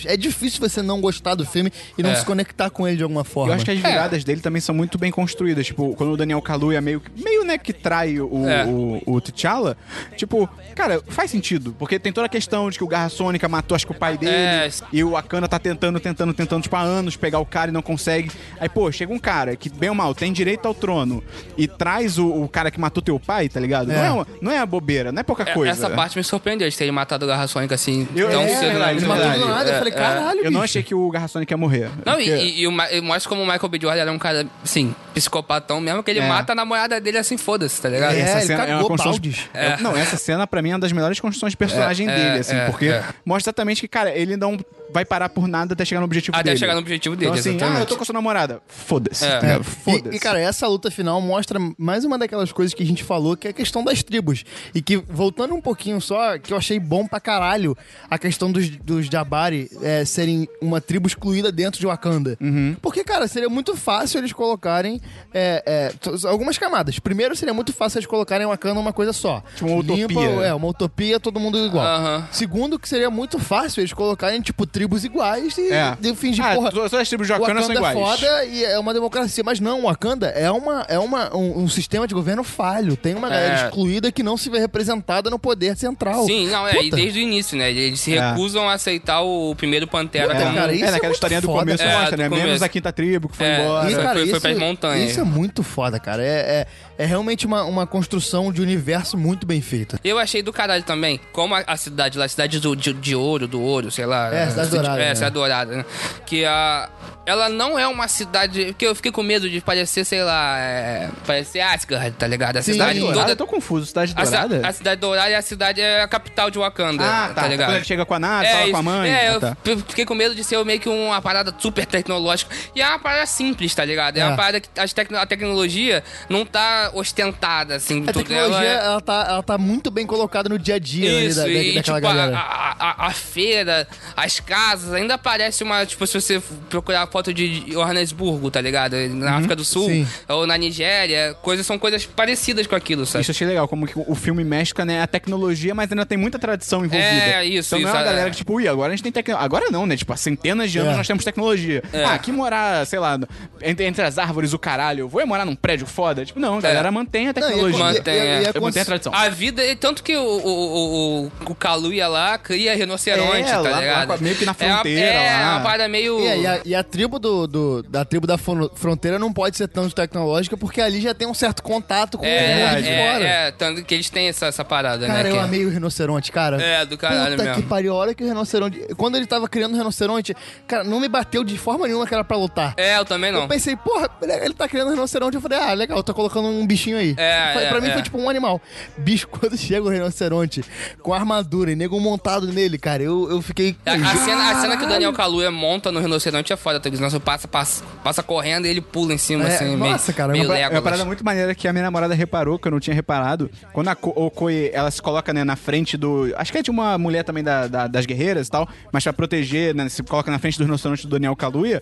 é difícil você não gostar do filme e não É. se conectar com ele de alguma forma. Eu acho que as viradas dele também são muito bem construídas. Tipo, quando o Daniel Kaluuya meio, que- meio né, que trai o, É. o, o T'Challa, tipo, cara, faz sentido. Porque tem toda a questão de que o Garra Sônica matou, acho que o pai dele. É. E o Akana tá tentando, tentando, tentando, tipo, há anos pegar o cara e não consegue. Aí, pô, chega um cara que, bem ou mal, tem direito ao trono e traz o, o cara que matou teu pai, tá ligado? É. Não, é uma, não é a bobeira, não é pouca É, coisa. Essa parte me surpreendeu de terem matado o Garra Sônica assim Eu- tão é, cedo na verdade, Ele é matou verdade. Do nada, eu É, falei, é. caralho, Eu não bicho. achei que o Garra Sônica ia morrer. Não, Porque- e, e, e o e mostra como o Michael B. Jordan era um cara, assim, psicopatão mesmo, que ele É. mata a namorada dele assim, foda-se, tá ligado? É, essa ele cena é cagou construção baldes. de- É, Não, essa cena pra mim é uma das melhores construções de personagem É, dele, é, assim, é, porque é. mostra exatamente que, cara, ele não vai parar por nada até chegar no objetivo Até dele. chegar no objetivo dele, Então, assim, exatamente. ah, eu tô com a sua namorada. Foda-se. É. tá ligado? E- Foda-se. E, cara, essa luta final mostra mais uma daquelas coisas que a gente falou, que é a questão das tribos. E que, voltando um pouquinho só, que eu achei bom pra caralho a questão dos, dos Jabari é, serem uma tribo excluída dentro de Wakanda. Uhum. Porque, cara, seria muito fácil eles colocarem é, é, algumas camadas. Primeiro, seria muito fácil eles colocarem Wakanda uma coisa só. Tipo uma utopia. é, uma utopia, todo mundo igual. Aham. Segundo, que seria muito fácil eles colocarem, tipo, tribos iguais e, É. e fingir, Ah, porra... todas as tribos de Wakanda são Wakanda é iguais. foda e é uma democracia. Mas não, Wakanda é, uma, é uma, um, um sistema de governo falho. Tem uma galera É. excluída que não se vê representada no poder central. Sim, não, é, e desde o início, né? Eles se É. recusam a aceitar o primeiro Pantera Puta, como... cara, isso é, é naquela historinha do foda, começo cara. mostra, É, né? do Menos começo. a quinta tribo que foi É, embora. E, Foi- cara, foi- foi isso, pras montanhas. Isso é muito foda, cara. É, é, é realmente uma, uma construção de universo muito bem feita. Eu achei do caralho também, como a, a cidade lá, a cidade do, de, de ouro, do ouro, sei lá. É, Cidade Dourada, É, né? cidade dourada, né? Que a. Ela não é uma cidade. Porque eu fiquei com medo de parecer, sei lá. É, é, parece Asgard, tá ligado? A Sim. cidade Dourada, toda. eu tô confuso. Cidade A, ci- Dourada? a cidade dourada é a cidade, é a capital de Wakanda, Ah, tá. tá ligado? Quando ele chega com a nave, fala com a isso. mãe. É, Ah, eu tá. f- fiquei com medo de ser meio que uma parada super tecnológica. E é uma parada simples, tá ligado? É, É. uma parada que as tecno- a tecnologia não tá ostentada, assim. A tudo. tecnologia, Ela é- ela, tá, ela tá muito bem colocada no dia a dia ali Isso, da, da- e daquela tipo, a, galera. a, a- a feira, as casas, ainda parece uma. Tipo, se você procurar foto de Johannesburgo, tá ligado? Na África do Sul, sim. ou na Nigéria, coisas, são coisas parecidas com aquilo, sabe? Isso eu achei legal, como que o filme mescla, né, a tecnologia, mas ainda tem muita tradição envolvida. É, isso, Então não é isso, uma é. galera que, tipo, ui, agora a gente tem tecnologia. Agora não, né? Tipo, há centenas de anos É. nós temos tecnologia. É. Ah, aqui morar, sei lá, entre, entre as árvores, o caralho, eu vou morar num prédio foda? Tipo, não, a galera É. mantém a Não, e- tecnologia. Mantém, e- e- é. a Eu mantém a tradição. A vida, e tanto que o, o, o, o, o Kaluuya lá cria rinoceronte, É, tá lá- lá ligado? meio que na É uma- fronteira, É, lá. uma parada meio... E, a- e a, e a tribo do, do- da tribo da fron- fronteira não pode ser tão tecnológica porque ali já tem um certo contato com o É, mundo de fora. é, é, tanto que eles têm essa, essa parada, Cara, né? eu que- amei o rinoceronte, cara. É, do caralho Puta mesmo. que pariu, a hora que o rinoceronte... Quando ele tava criando o rinoceronte, cara, não me bateu de forma nenhuma que era pra lutar. É, eu também não. Eu pensei, porra, ele tá criando um rinoceronte. Eu falei, ah, legal, tô colocando um bichinho aí. É, Foi- é, pra mim é. foi tipo um animal. Bicho, [LAUGHS] quando chega o rinoceronte com armadura e nego montado nele, cara, eu, eu fiquei. A, a cena, a cena que o Daniel Kaluuya monta no rinoceronte é foda, tá ligado? Passa, passa, passa correndo e ele pula em cima, É, assim, nossa, meio, cara, é meio uma- É uma parada muito maneira que a minha namorada reparou, que eu não tinha reparado. Quando a Ko- Okoye, ela se coloca né, na frente do... Acho que é de uma mulher também da, da- das guerreiras e tal, mas pra proteger, né, se coloca na frente do rinoceronte do Daniel Kaluuya,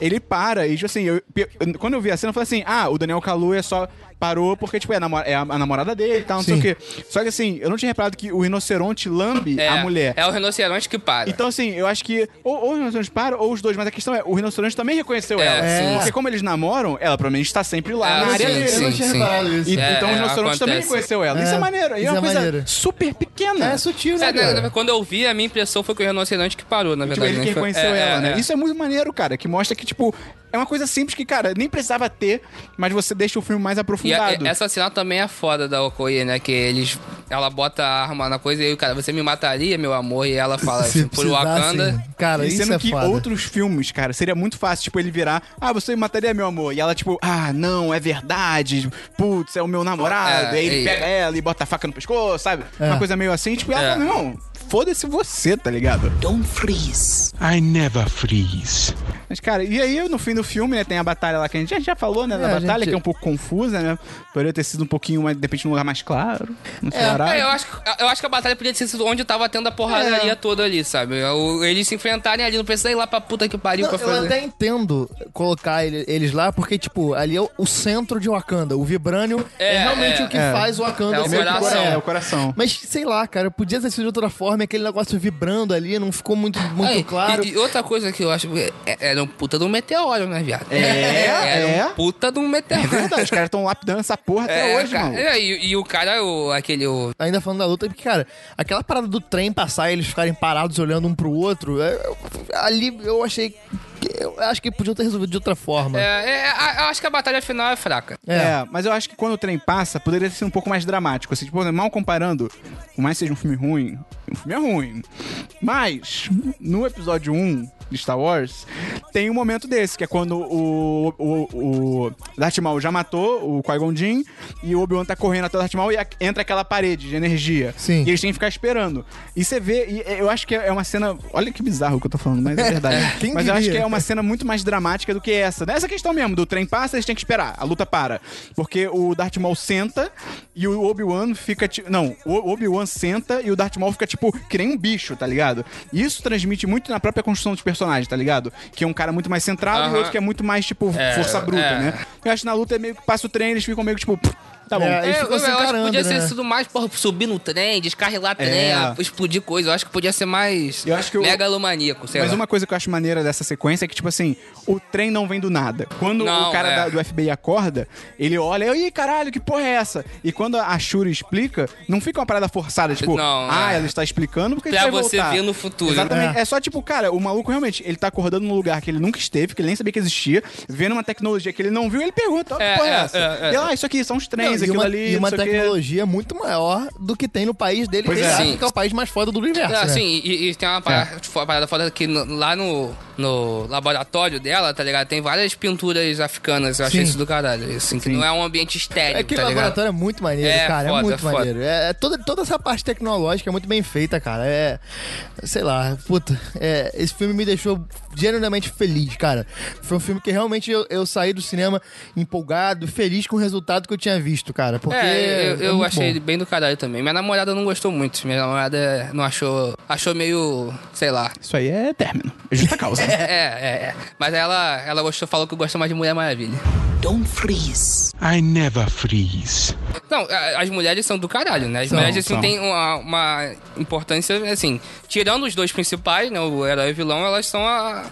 ele para e, tipo assim, eu- eu- quando eu vi a cena, eu falei assim, ah, o Daniel Kaluuya só parou porque, tipo, é a, namo- é a- a namorada dele e tal, não Sim. sei o quê. Só que, assim, eu não tinha reparado que o rinoceronte lambe é, a mulher. É o rinoceronte que para. Então, assim, eu acho que ou, ou o rinoceronte para, ou os dois, mas a questão é, o rinoceronte também reconheceu É, ela. sim. Porque como eles namoram, ela provavelmente está sempre lá Ah, na área dele. eu não sim, tinha sim. reparado isso. E- É, então o é, rinoceronte também reconheceu ela. Isso É, é maneiro. E é isso uma é coisa maneiro. super pequena. É sutil, né, É, né, cara? quando eu vi, a minha impressão foi que o rinoceronte que parou, na Tipo, verdade. ele que né? Foi- reconheceu é, ela, é, né? é. Isso é muito maneiro, cara. Que mostra que, tipo, é uma coisa simples que, cara, nem precisava ter, mas você deixa o filme mais E a- aprofundado. essa cena também é foda da Okoye, né? Que eles. Ela bota a arma na coisa e aí o cara, você me mataria, meu amor? E ela fala [LAUGHS] assim, por Wakanda. Cara, e isso sendo é que foda. outros filmes, cara, seria muito fácil, tipo, ele virar, ah, você me mataria, meu amor. E ela, tipo, ah, não, é verdade. Putz, é o meu namorado. É, e aí ele e- pega ela e bota a faca no pescoço, sabe? É. Uma coisa meio assim, tipo, ela É. fala, não, foda-se você, tá ligado? Don't freeze. I never freeze. Mas, cara, e aí no fim do filme, né, tem a batalha lá que a gente já, já falou, né, da É, a batalha, gente- que é um pouco confusa, né? Poderia ter sido um pouquinho mais, de repente, num lugar mais claro. Não sei É, horário. É, eu acho, que- eu acho que a batalha podia ter sido onde tava tendo a porradaria toda ali, sabe? Eles se enfrentarem ali, não precisa ir lá pra puta que pariu Não, pra eu fazer. até entendo colocar ele- eles lá, porque, tipo, ali é o, centro de Wakanda. O Vibranium é, É, realmente é. o que É. faz o Wakanda É o coração. é. É, o coração. Mas, sei lá, cara, podia ter sido de outra forma, aquele negócio vibrando ali, não ficou muito, muito Aí, claro. E, e outra coisa que eu acho. é- é- Era um puta de um meteoro, né, viado? É, [LAUGHS] Era é. um puta de um É meteoro. verdade, os caras estão lapidando essa porra até É, hoje, cara, mano. é, e, e o cara, o, aquele. O, Ainda falando da luta, porque, cara, aquela parada do trem passar e eles ficarem parados olhando um pro outro, é, ali eu achei. Eu acho que podiam ter resolvido de outra forma. é, é, a- eu acho que a batalha final é fraca. É. mas eu acho que quando o trem passa, poderia ser um pouco mais dramático. Assim, tipo, mal comparando, por mais que seja um filme ruim, um filme é ruim. Mas, no episódio 1 de Star Wars, tem um momento desse, que é quando o, o, o Darth Maul já matou o Qui-Gon Jinn e o Obi-Wan tá correndo até o Darth Maul e a- entra aquela parede de energia. Sim. E eles têm que ficar esperando. E você vê, e eu acho que é uma cena. Olha que bizarro o que eu tô falando, mas é verdade. [LAUGHS] Quem mas eu acho diria? que é uma cena muito mais dramática do que essa. Nessa questão mesmo, do trem passa, eles têm que esperar, a luta para. Porque o Darth Maul senta e o Obi-Wan fica. Não, o Obi-Wan senta e o Darth Maul fica tipo que nem um bicho, tá ligado? E isso transmite muito na própria construção dos personagens, tá ligado? Que é um cara muito mais centrado e Aham. outro que é muito mais, tipo, É, força bruta, é. né? Eu acho que na luta é meio que passa o trem, eles ficam meio que tipo. "Pff, Tá bom. É, É, eu, ficam eu se acho que podia né? ter sido mais, porra, subir no trem, descarrilar trem, É. a- explodir coisa. Eu acho que podia ser mais Eu acho que o- megalomaníaco, sei Mas lá. uma coisa que eu acho maneira dessa sequência é que, tipo assim, o trem não vem do nada. Quando Não, o cara é. da- do FBI acorda, ele olha, ih, caralho, que porra é essa? E quando a Shuri explica, não fica uma parada forçada, tipo, Não, ah, é. ela está explicando porque a Pra vai você voltar. ver no futuro. Exatamente. É. só, tipo, cara, o maluco realmente, ele tá acordando num lugar que ele nunca esteve, que ele nem sabia que existia, vendo uma tecnologia que ele não viu, ele pergunta, ó, que É, porra é, é, essa? é, é. E lá, isso aqui são os Não, trens, e aquilo uma, ali, e uma tecnologia muito maior do que tem no país dele, Pois que é. acha Sim. que é o país mais foda do universo. Ah, né? sim, e, e tem uma parada, tipo, uma parada foda que no- lá no, no laboratório dela, tá ligado? Tem várias pinturas africanas, eu achei Sim. isso do caralho. Assim, que não é um ambiente estéreo, É que tá o laboratório é muito maneiro, É, cara. é foda, muito foda. maneiro. É, é toda, toda essa parte tecnológica é muito bem feita, cara. É. Sei lá, puta. é, esse filme me deixou genuinamente feliz, cara. Foi um filme que realmente eu, eu saí do cinema empolgado, feliz com o resultado que eu tinha visto, cara. Porque. É, eu, é eu achei bom. bem do caralho também. Minha namorada não gostou muito. Minha namorada não achou. Achou meio. sei lá. Isso aí é término. É justa causa. [LAUGHS] É, é, é. Mas ela, ela gostou, falou que gosta mais de Mulher Maravilha. Don't freeze. I never freeze. Não, as mulheres são do caralho, né? As São, mulheres, assim, são. têm uma, uma importância, assim... Tirando os dois principais, né? O herói e o vilão, elas são a...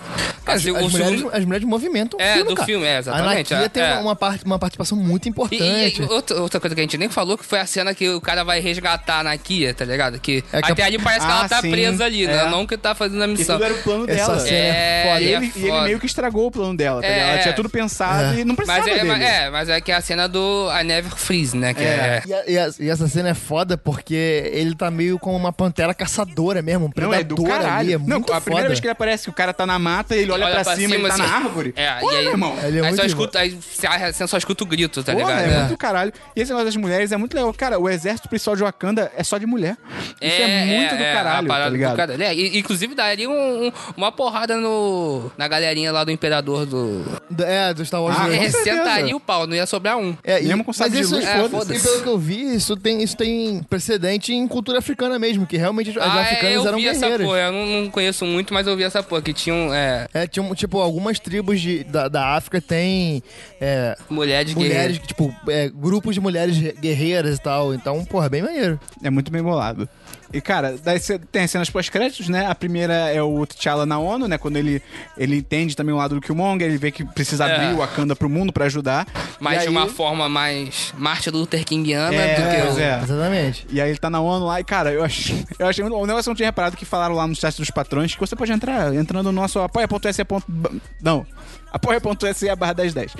As, assim, as mulheres, segundo- as mulheres movimentam o É, filme, do cara. filme, é, exatamente, A Anakia é, tem é. Uma, uma parte, uma participação muito E, importante. e outra, outra coisa que a gente nem falou, que foi a cena que o cara vai resgatar na Kia, tá ligado? Que, É que até a- ali parece que Ah, ela tá sim, presa ali, né? é. Não que tá fazendo a E missão. tudo era o plano Essa dela. cena é foda. E e é ele, e ele meio que estragou o plano dela, tá É, ligado? Ela tinha é. tudo pensado e não precisava Mas é, dele. mas- é, mas é que é a cena do I Never Freeze, né? Que É. é. E, a- e a- e essa cena é foda porque ele tá meio como uma pantera caçadora mesmo, um Não, predador é do caralho. ali, é não, muito a primeira foda. vez que ele aparece, que o cara tá na mata, ele olha, pra, cima, ele tá assim. na árvore. É, Porra, e aí, irmão. Ele é aí só bom. escuta, aí você você só escuta o grito, tá Porra, ligado? é muito do caralho. E esse negócio das mulheres é muito legal. Cara, o exército principal de Wakanda é só de mulher. Isso é, muito do a caralho, tá do ligado? caralho. É, inclusive daria um- um- uma porrada no, na galerinha lá do Imperador do. É, do Star Wars. Ah, É, sentaria o pau, não ia sobrar um. É, e- Mesmo com sabre mas de isso, luz, é, foda-se. E pelo que eu vi, isso tem, isso tem precedente em cultura africana mesmo, que realmente as ah, é, africanas eu eram vi essa guerreiras. porra. Eu não, não conheço muito, mas eu vi essa porra. Que tinham é, É, tinha, tipo, algumas tribos de- da, da África têm é, mulheres, mulheres, guerreiras. tipo, é, grupos de mulheres guerreiras e tal. Então, porra, bem maneiro. É muito bem bolado. E, cara, daí tem as cenas pós-créditos, né? A primeira é o T'Challa na ONU, né? Quando ele, ele entende também o lado do Killmonger, ele vê que precisa É. abrir o Wakanda pro mundo pra ajudar. Mas E de aí- uma forma mais Martin Luther Kingiana É, do que o... é. Exatamente. E aí ele tá na ONU lá e, cara, eu achei, eu achei. O negócio que eu não tinha reparado que falaram lá no chat dos patrões que você pode entrar entrando no nosso apoia.se. Não. [LAUGHS] apoia.se barra 1010.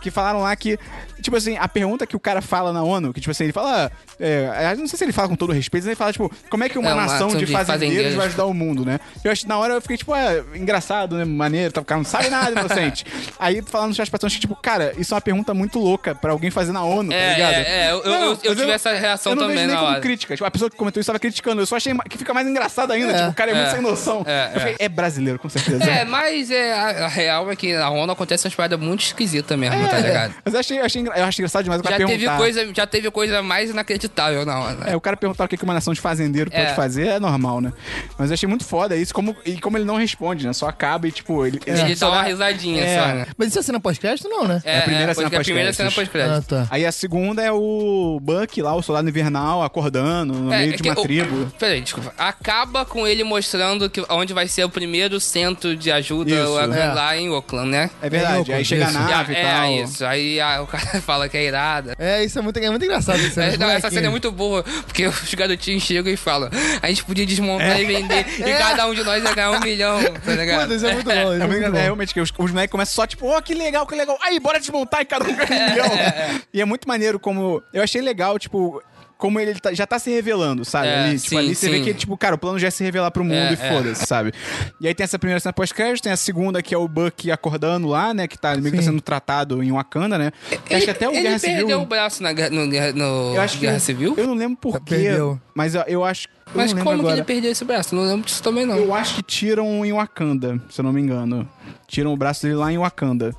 Que falaram lá que, tipo assim, a pergunta que o cara fala na ONU, que tipo assim, ele fala. É, eu não sei se ele fala com todo respeito, mas ele fala, tipo, como é que uma É, uma nação ação de, de fazendeiros, fazendeiros. vai ajudar o mundo, né? Eu acho na hora eu fiquei, tipo, é, engraçado, né? Maneiro, tá, o cara não sabe nada, inocente. [LAUGHS] aí falando no chat dos patrões que, tipo, cara, isso é uma pergunta muito louca pra alguém fazer na ONU, tá É, ligado? é, é, eu- eu- eu mas tive essa reação eu não também vejo nem como hora. crítica. Tipo, a pessoa que comentou isso tava criticando. Eu só achei que fica mais engraçado ainda. É. Tipo, o cara é, muito É. sem noção. É, eu falei, é brasileiro, com certeza. É, mas é, a, a real é que na ONU acontece umas paradas muito esquisitas mesmo, tá ligado? Mas eu achei, achei, eu achei engraçado demais o cara Já teve, perguntar. coisa, já teve coisa mais inacreditável na ONU. É, o cara perguntar o que uma nação de fazendeiro pode É. fazer é normal, né? Mas eu achei muito foda isso, como, e como ele não responde, né? Só acaba e, tipo, ele. Ele só dá uma risadinha É. só, né? Mas isso é cena pós-crédito, não, né? É, a primeira é, cena a primeira cena pós-créditos. Ah, pós-crédito. tá. Aí a segunda é o Buck lá, o soldado invernal, acordando no É, meio é de que uma o- tribo. Peraí, desculpa. Acaba com ele mostrando que, onde vai ser o primeiro centro de ajuda Isso. lá- É. lá em Oakland, né? É verdade. É, aí chega a nave e, é, tal. isso. Aí ah, o cara [LAUGHS] fala que é irada. É, isso é muito, é muito engraçado. Isso, É, né? não, essa cena é muito boa, porque os garotinhos chegam e falam: a gente podia desmontar e vender, [LAUGHS] e cada um de nós ia ganhar um milhão, tá ligado? Isso é muito bom. É, é muito bom. É, realmente que os, os moleques começam só tipo, ó, que legal, que legal. Aí, bora desmontar e cada um ganha um [LAUGHS] milhão. E é muito maneiro como. Eu achei legal, tipo. Como ele tá- já tá se revelando, sabe? É, ali, tipo, sim, ali você vê sim. que, tipo, cara, o plano já é se revelar pro mundo É, e é. foda-se, sabe? E aí tem essa primeira cena pós-crédito, tem a segunda que é o Buck acordando lá, né? Que tá meio que tá sendo tratado em Wakanda, né? acho que até o ele Guerra perdeu Civil. o braço na, guerra- no, no Eu acho que. Guerra Civil? Eu não lembro por quê. Perdeu. Mas eu, eu acho. eu Mas como que agora. ele perdeu esse braço? Não lembro disso também, não. Eu acho que tiram em Wakanda, se eu não me engano. Tiram o braço dele lá em Wakanda.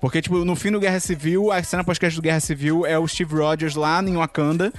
Porque, tipo, no fim do Guerra Civil, a cena pós-crédito do Guerra Civil é o Steve Rogers lá em Wakanda,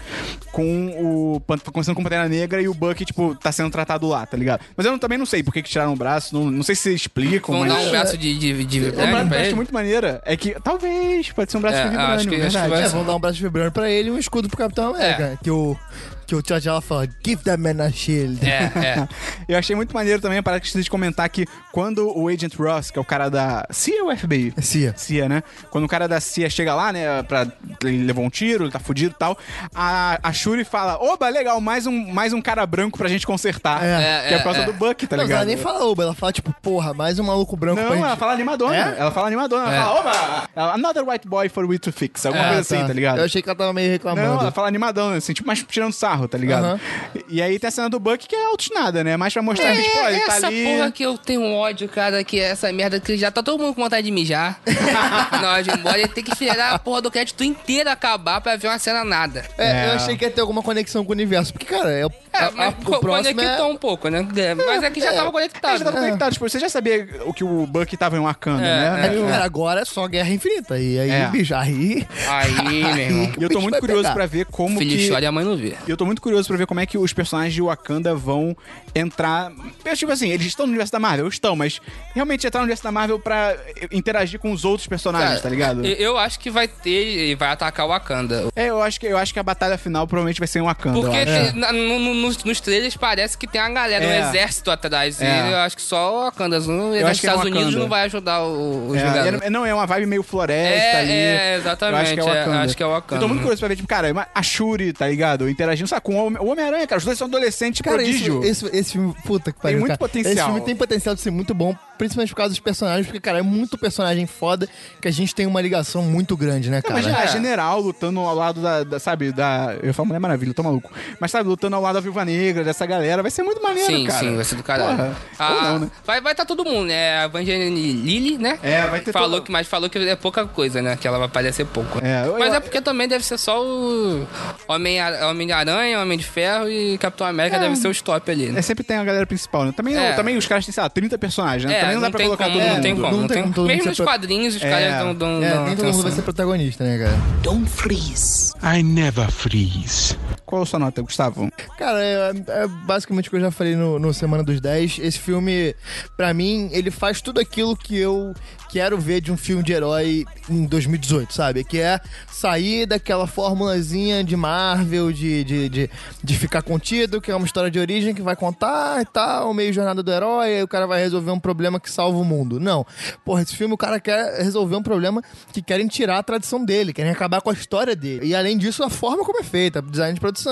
com o. Começando com o Pantera Negra e o Buck, tipo, tá sendo tratado lá, tá ligado? Mas eu não- também não sei por que, que tiraram o braço, não, não sei se explicam, Vão mas. dar um braço de, de, de É vibrânio pra ele? muito maneira. É que, talvez, pode ser um braço É, de vibrânio, acho que- acho que vai É, vão dar um braço vibrando pra ele e um escudo pro Capitão América. Que o, que o T'Challa fala, give that man a shield. É, é. [LAUGHS] Eu achei muito maneiro também a parada que de comentar que quando o Agent Ross, que é o cara da CIA ou FBI? É CIA. CIA, né? Quando o cara da CIA chega lá, né, pra, ele levou um tiro, ele tá fudido e tal, a, a Shuri fala, oba, legal, mais um, mais um cara branco pra gente consertar. É. que é É, por causa é. do Buck, tá não, ligado? ela nem fala oba, ela fala tipo, porra, mais um maluco branco Não, pra gente... ela fala animadona. É? Ela fala animadona. Ela É. fala, oba, another white boy for we to fix. Alguma coisa assim, tá ligado? Eu achei que ela tava meio reclamando. Não, ela fala animadão, assim, tipo, mas tirando sarro, tá ligado? Aham. E aí tem a cena do Buck que é altos nada, né? Mais pra mostrar que, tipo, ó, ele essa tá ali. porra que eu tenho ódio, cara, que essa merda que já tá todo mundo com vontade de mijar. [LAUGHS] Na hora de ir embora, ele tem que esperar a porra do crédito inteiro acabar pra ver uma cena nada. É, É. eu achei que ia ter alguma conexão com o universo. Porque, cara, é, o- É, a- a- mas o co- próximo é... conectou um pouco, né? É, Mas é que já tava Eles conectado. já estavam conectados. Tipo, você já sabia o que o Buck tava em Wakanda, É, né? É cara, agora é só Guerra Infinita. E aí, É. bicho, aí... Aí, meu [LAUGHS] irmão. E eu tô muito curioso pegar. pra ver como Filho que... e a mãe não vê. E eu tô muito curioso pra ver como é que os personagens de Wakanda vão entrar. Eu, Tipo assim, eles estão no universo da Marvel? Estão, mas realmente entrar no universo da Marvel pra interagir com os outros personagens, Cara, tá ligado? eu- acho que vai ter e vai atacar o Wakanda. É, eu acho, que, eu acho que a batalha final provavelmente vai ser em Wakanda. Porque tem- na- no- no- nos, nos trailers parece que tem uma galera, É. um exército atrás. É. E eu acho que só o Wakanda. O Eu acho que é Estados Unidos Wakanda. não vai ajudar o- os É, jogadores. é, não, é uma vibe meio floresta É, ali. é, Eu exatamente, acho que é é, Wakanda. acho que é Wakanda. Eu tô muito curioso pra ver, tipo, cara, a Shuri, tá ligado? Interagindo, sabe, com o Homem- o Homem-Aranha, cara. Os dois são adolescentes Cara, prodígio. esse, esse, esse filme, puta que pariu, muito cara. potencial. Esse filme tem potencial de ser muito bom, principalmente por causa dos personagens, porque, cara, é muito personagem foda que a gente tem uma ligação muito grande, né, cara? Imagina a É. general lutando ao lado da, da, sabe, da... Eu falo Mulher Maravilha, eu tô maluco. Mas, sabe, lutando ao lado da Viúva Negra, dessa galera. Vai ser muito maneiro, Sim, cara. sim, vai ser do caralho. Porra. Ah, Ou não, né? Vai estar tá todo mundo, né? A Evangeline Lilly, né? É, vai ter falou toda- que, Mas falou que é pouca coisa, né? Que ela vai aparecer pouco. É, eu- mas eu- é porque também deve ser só o Homem-Aranha, Homem, Homem de Ferro e Capitão América deve ser os top ali, né? É, sempre tem a galera principal, né? Também, É. também os caras têm, sei lá, 30 personagens, né? É, também não dá pra tem colocar como, todo não mundo. tem como. Não Não tem tem como todo mundo Mesmo nos pro- quadrinhos, os É. caras dão, dão, É, dão nem todo mundo vai ser protagonista, né, cara? Don't freeze. I never freeze. Qual a sua nota, Gustavo? Cara, é, é basicamente o que eu já falei no, no Semana dos 10. Esse filme, pra mim, ele faz tudo aquilo que eu quero ver de um filme de herói em 2018, sabe? Que é sair daquela formulazinha de Marvel, de, de, de, de ficar contido, que é uma história de origem que vai contar e tal, meio jornada do herói, aí o cara vai resolver um problema que salva o mundo. Não. Porra, esse filme o cara quer resolver um problema que querem tirar a tradição dele, querem acabar com a história dele. E além disso, a forma como é feita, design de produção,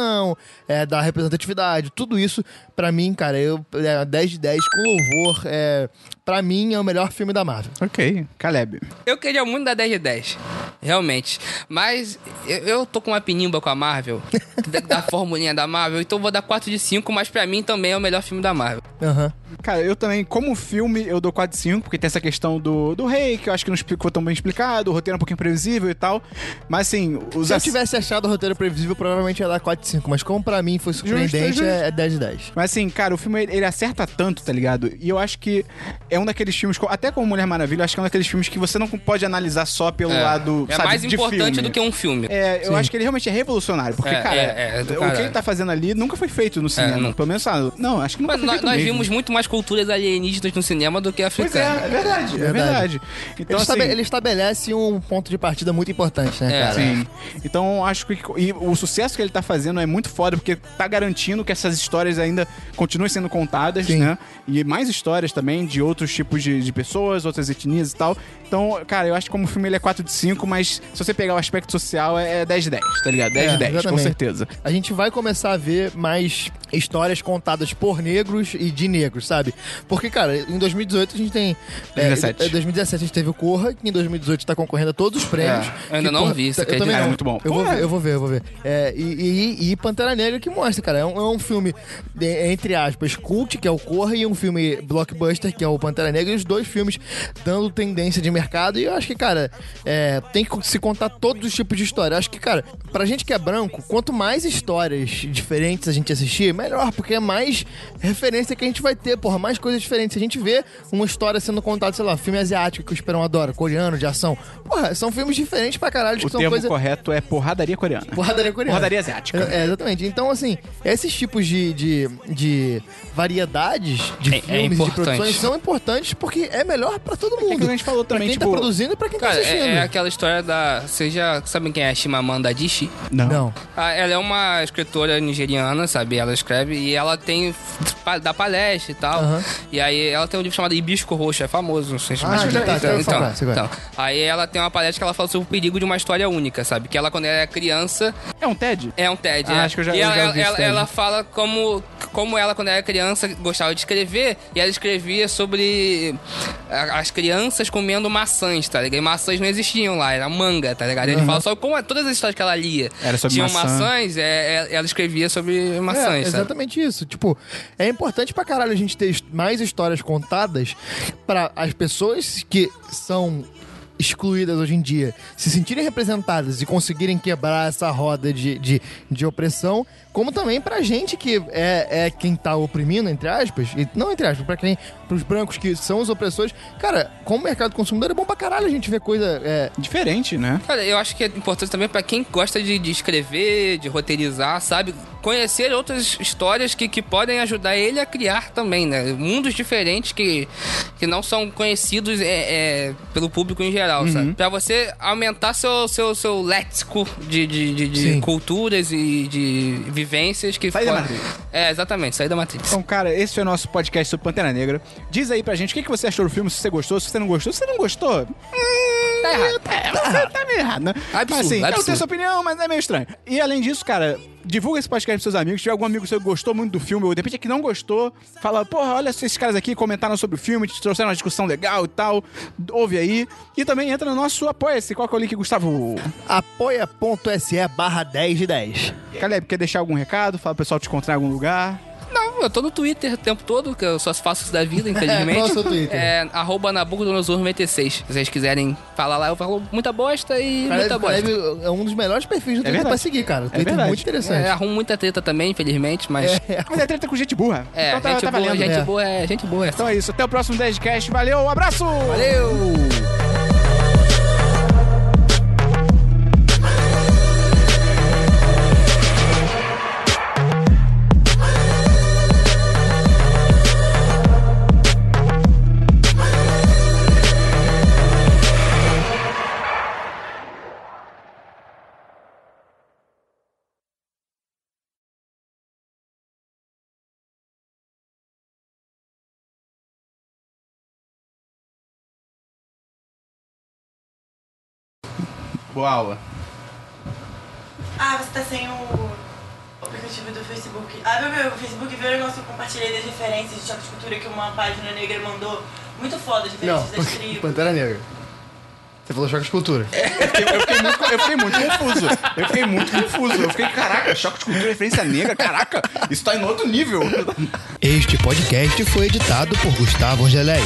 é, da representatividade, tudo isso, pra mim, cara, eu é, 10 de 10 com louvor, é, pra mim é o melhor filme da Marvel. Ok. Caleb. Eu queria muito dar 10 de 10. Realmente. Mas eu, eu tô com uma pinimba com a Marvel, [LAUGHS] da, da formulinha da Marvel, então eu vou dar 4 de 5, mas pra mim também é o melhor filme da Marvel. Aham. Cara, eu também, como filme, eu dou 4 de 5, porque tem essa questão do, do rei, que eu acho que não explicou tão bem explicado, o roteiro é um pouquinho previsível e tal. Mas assim, os Se eu tivesse achado o roteiro previsível, provavelmente ia dar 4 de 5, mas como pra mim foi surpreendente, justo. É, é 10 de 10. Mas assim, cara, o filme ele, ele acerta tanto, tá ligado? E eu acho que é um daqueles filmes, até como Mulher Maravilha, acho que é um daqueles filmes que você não pode analisar só pelo É, lado, é sabe, mais de importante filme. do que um filme. É, eu Sim. acho que ele realmente é revolucionário, porque, É, cara, é, é, o que ele tá fazendo ali nunca foi feito no cinema. não. Pelo menos, sabe? Não, acho que nunca Mas foi nós, feito nós mesmo. vimos muito mais culturas alienígenas no cinema do que Pois africanas. é, é verdade, é Verdade. verdade. Então, ele, estabe- assim, ele estabelece um ponto de partida muito importante, né, É, cara? Sim. Então, acho que e o sucesso que ele tá fazendo é muito foda, porque tá garantindo que essas histórias ainda continuem sendo contadas, Sim. né? E mais histórias também de outros tipos de, de pessoas, outras etnias e tal. Então, cara, eu acho que como filme ele é 4 de 5, mas se você pegar o aspecto social, é 10 de 10, tá ligado? 10 É, de 10, com exatamente. certeza. A gente vai começar a ver mais histórias contadas por negros e de negros, sabe? Porque, cara, em 2018 a gente tem. 2017. É, em 2017 a gente teve o Corra, que em 2018 tá concorrendo a todos os prêmios. É, ainda Que, não porra, vi, você Eu acredita? também não. muito bom. Eu vou, ver, eu vou ver, eu vou ver. É, e, e, e Pantera Negra que mostra, cara. É um, é um filme, de- entre aspas, cult, que é o Corra, e um filme blockbuster, que é o Pantera Negra, e os dois filmes dando tendência de mercado. E eu acho que, cara, é, tem que se contar todos os tipos de história. Eu acho que, cara, pra gente que é branco, quanto mais histórias diferentes a gente assistir, melhor, porque é mais referência que a gente vai ter, porra, mais coisas diferentes. Se a gente vê uma história sendo contada, sei lá, filme asiático que o Esperão adora, coreano, de ação, porra, são filmes diferentes pra caralho, que O são termo coisas. correto é porradaria coreana. Porradaria coreana. Porradaria asiática. É, é, exatamente. Então, assim, esses tipos de, de, de variedades de É- é filmes e de produções são importantes porque é melhor pra todo mundo. que a gente falou também, pra quem tipo- tá produzindo e pra quem Cara, tá assistindo. é, é aquela história da. Vocês já sabem quem é a Shimamanda Adichie? Não. Não. Ah, Ela é uma escritora nigeriana, sabe? Ela escreve e ela tem. dá palestra e tal. E aí ela tem um livro chamado Hibisco Roxo, é famoso, não sei se Ah, já- tá, então, já ouvi então, falar, é. então. Aí ela tem uma palestra que ela fala sobre o perigo de uma história única, sabe? Que ela, quando ela é criança, É um TED? é um TED. Ah, é. acho que eu já- e eu ela, já ela, TED. ela fala como, como ela, quando era criança, gostava de escrever, e ela escrevia sobre as crianças comendo maçãs, tá ligado? E maçãs não existiam lá, era manga, tá ligado? Ele fala só como todas as histórias que ela lia Era sobre tinham maçã. maçãs, é, é- ela escrevia sobre É, maçãs, sabe? exatamente isso. Tipo, é importante pra caralho a gente ter mais histórias contadas pra as pessoas que são excluídas hoje em dia se sentirem representadas e conseguirem quebrar essa roda de, de, de opressão, como também pra gente que é, é quem tá oprimindo, entre aspas, e não entre aspas, pra quem, pros brancos que são os opressores. Cara, como mercado consumidor é bom pra caralho a gente ver coisa. É, Diferente, né? Cara, eu acho que é importante também pra quem gosta de, de escrever, de roteirizar, sabe? Conhecer outras histórias que, que podem ajudar ele a criar também, né? Mundos diferentes que, que não são conhecidos é, é, pelo público em geral, Uhum. sabe? Pra você aumentar seu, seu, seu léxico de, de, de- de culturas e de vivências que Sair da podem- Matrix. É, exatamente, sair da Matrix. Então, cara, esse foi o nosso podcast sobre Pantera Negra. Diz aí pra gente o que, que você achou do filme, se você gostou, se você não gostou. Se você não gostou, Tá errado. É, você tá meio errado, né? Absurdo, mas assim, eu absurdo. tenho sua opinião, mas é meio estranho. E além disso, cara, divulga esse podcast pros seus amigos. Se tiver algum amigo seu que gostou muito do filme, ou de repente é que não gostou, fala, porra, olha esses caras aqui comentaram sobre o filme, te trouxeram uma discussão legal e tal. Ouve aí. E também entra no nosso Apoia-se. Qual que é o link, Gustavo? apoia.se barra 10 de 10. Caleb, quer deixar algum recado? Fala pro pessoal te encontrar em algum lugar. Não, eu tô no Twitter o tempo todo, que eu só faço isso da vida, [LAUGHS] infelizmente. Qual é o seu Twitter? É, arroba Nabucodonosor96. Se vocês quiserem falar lá, eu falo muita bosta e muita Caleb, bosta. Caleb é um dos melhores perfis do Twitter verdade. pra seguir, cara. O Twitter é, verdade. muito interessante. É, arrumo muita treta também, infelizmente, mas... É, Mas é treta com gente burra. então tá, gente, tá boa, valendo. gente É. boa, é gente boa. Então é isso. Até o próximo 10 de cast. Valeu, um abraço! Valeu! Aula. Ah, você tá sem o aplicativo do Facebook. Abre o meu Facebook e vê o negócio que eu compartilhei das referências de choque de cultura que uma página negra mandou. Muito foda as Não, referências das tribos. Pantera Negra. Você falou choque de cultura. Eu fiquei, muito, eu fiquei muito confuso. Eu fiquei muito confuso. Eu fiquei, caraca, choque de cultura, referência negra, caraca, isso tá em outro nível. Este podcast foi editado por Gustavo Angeléia.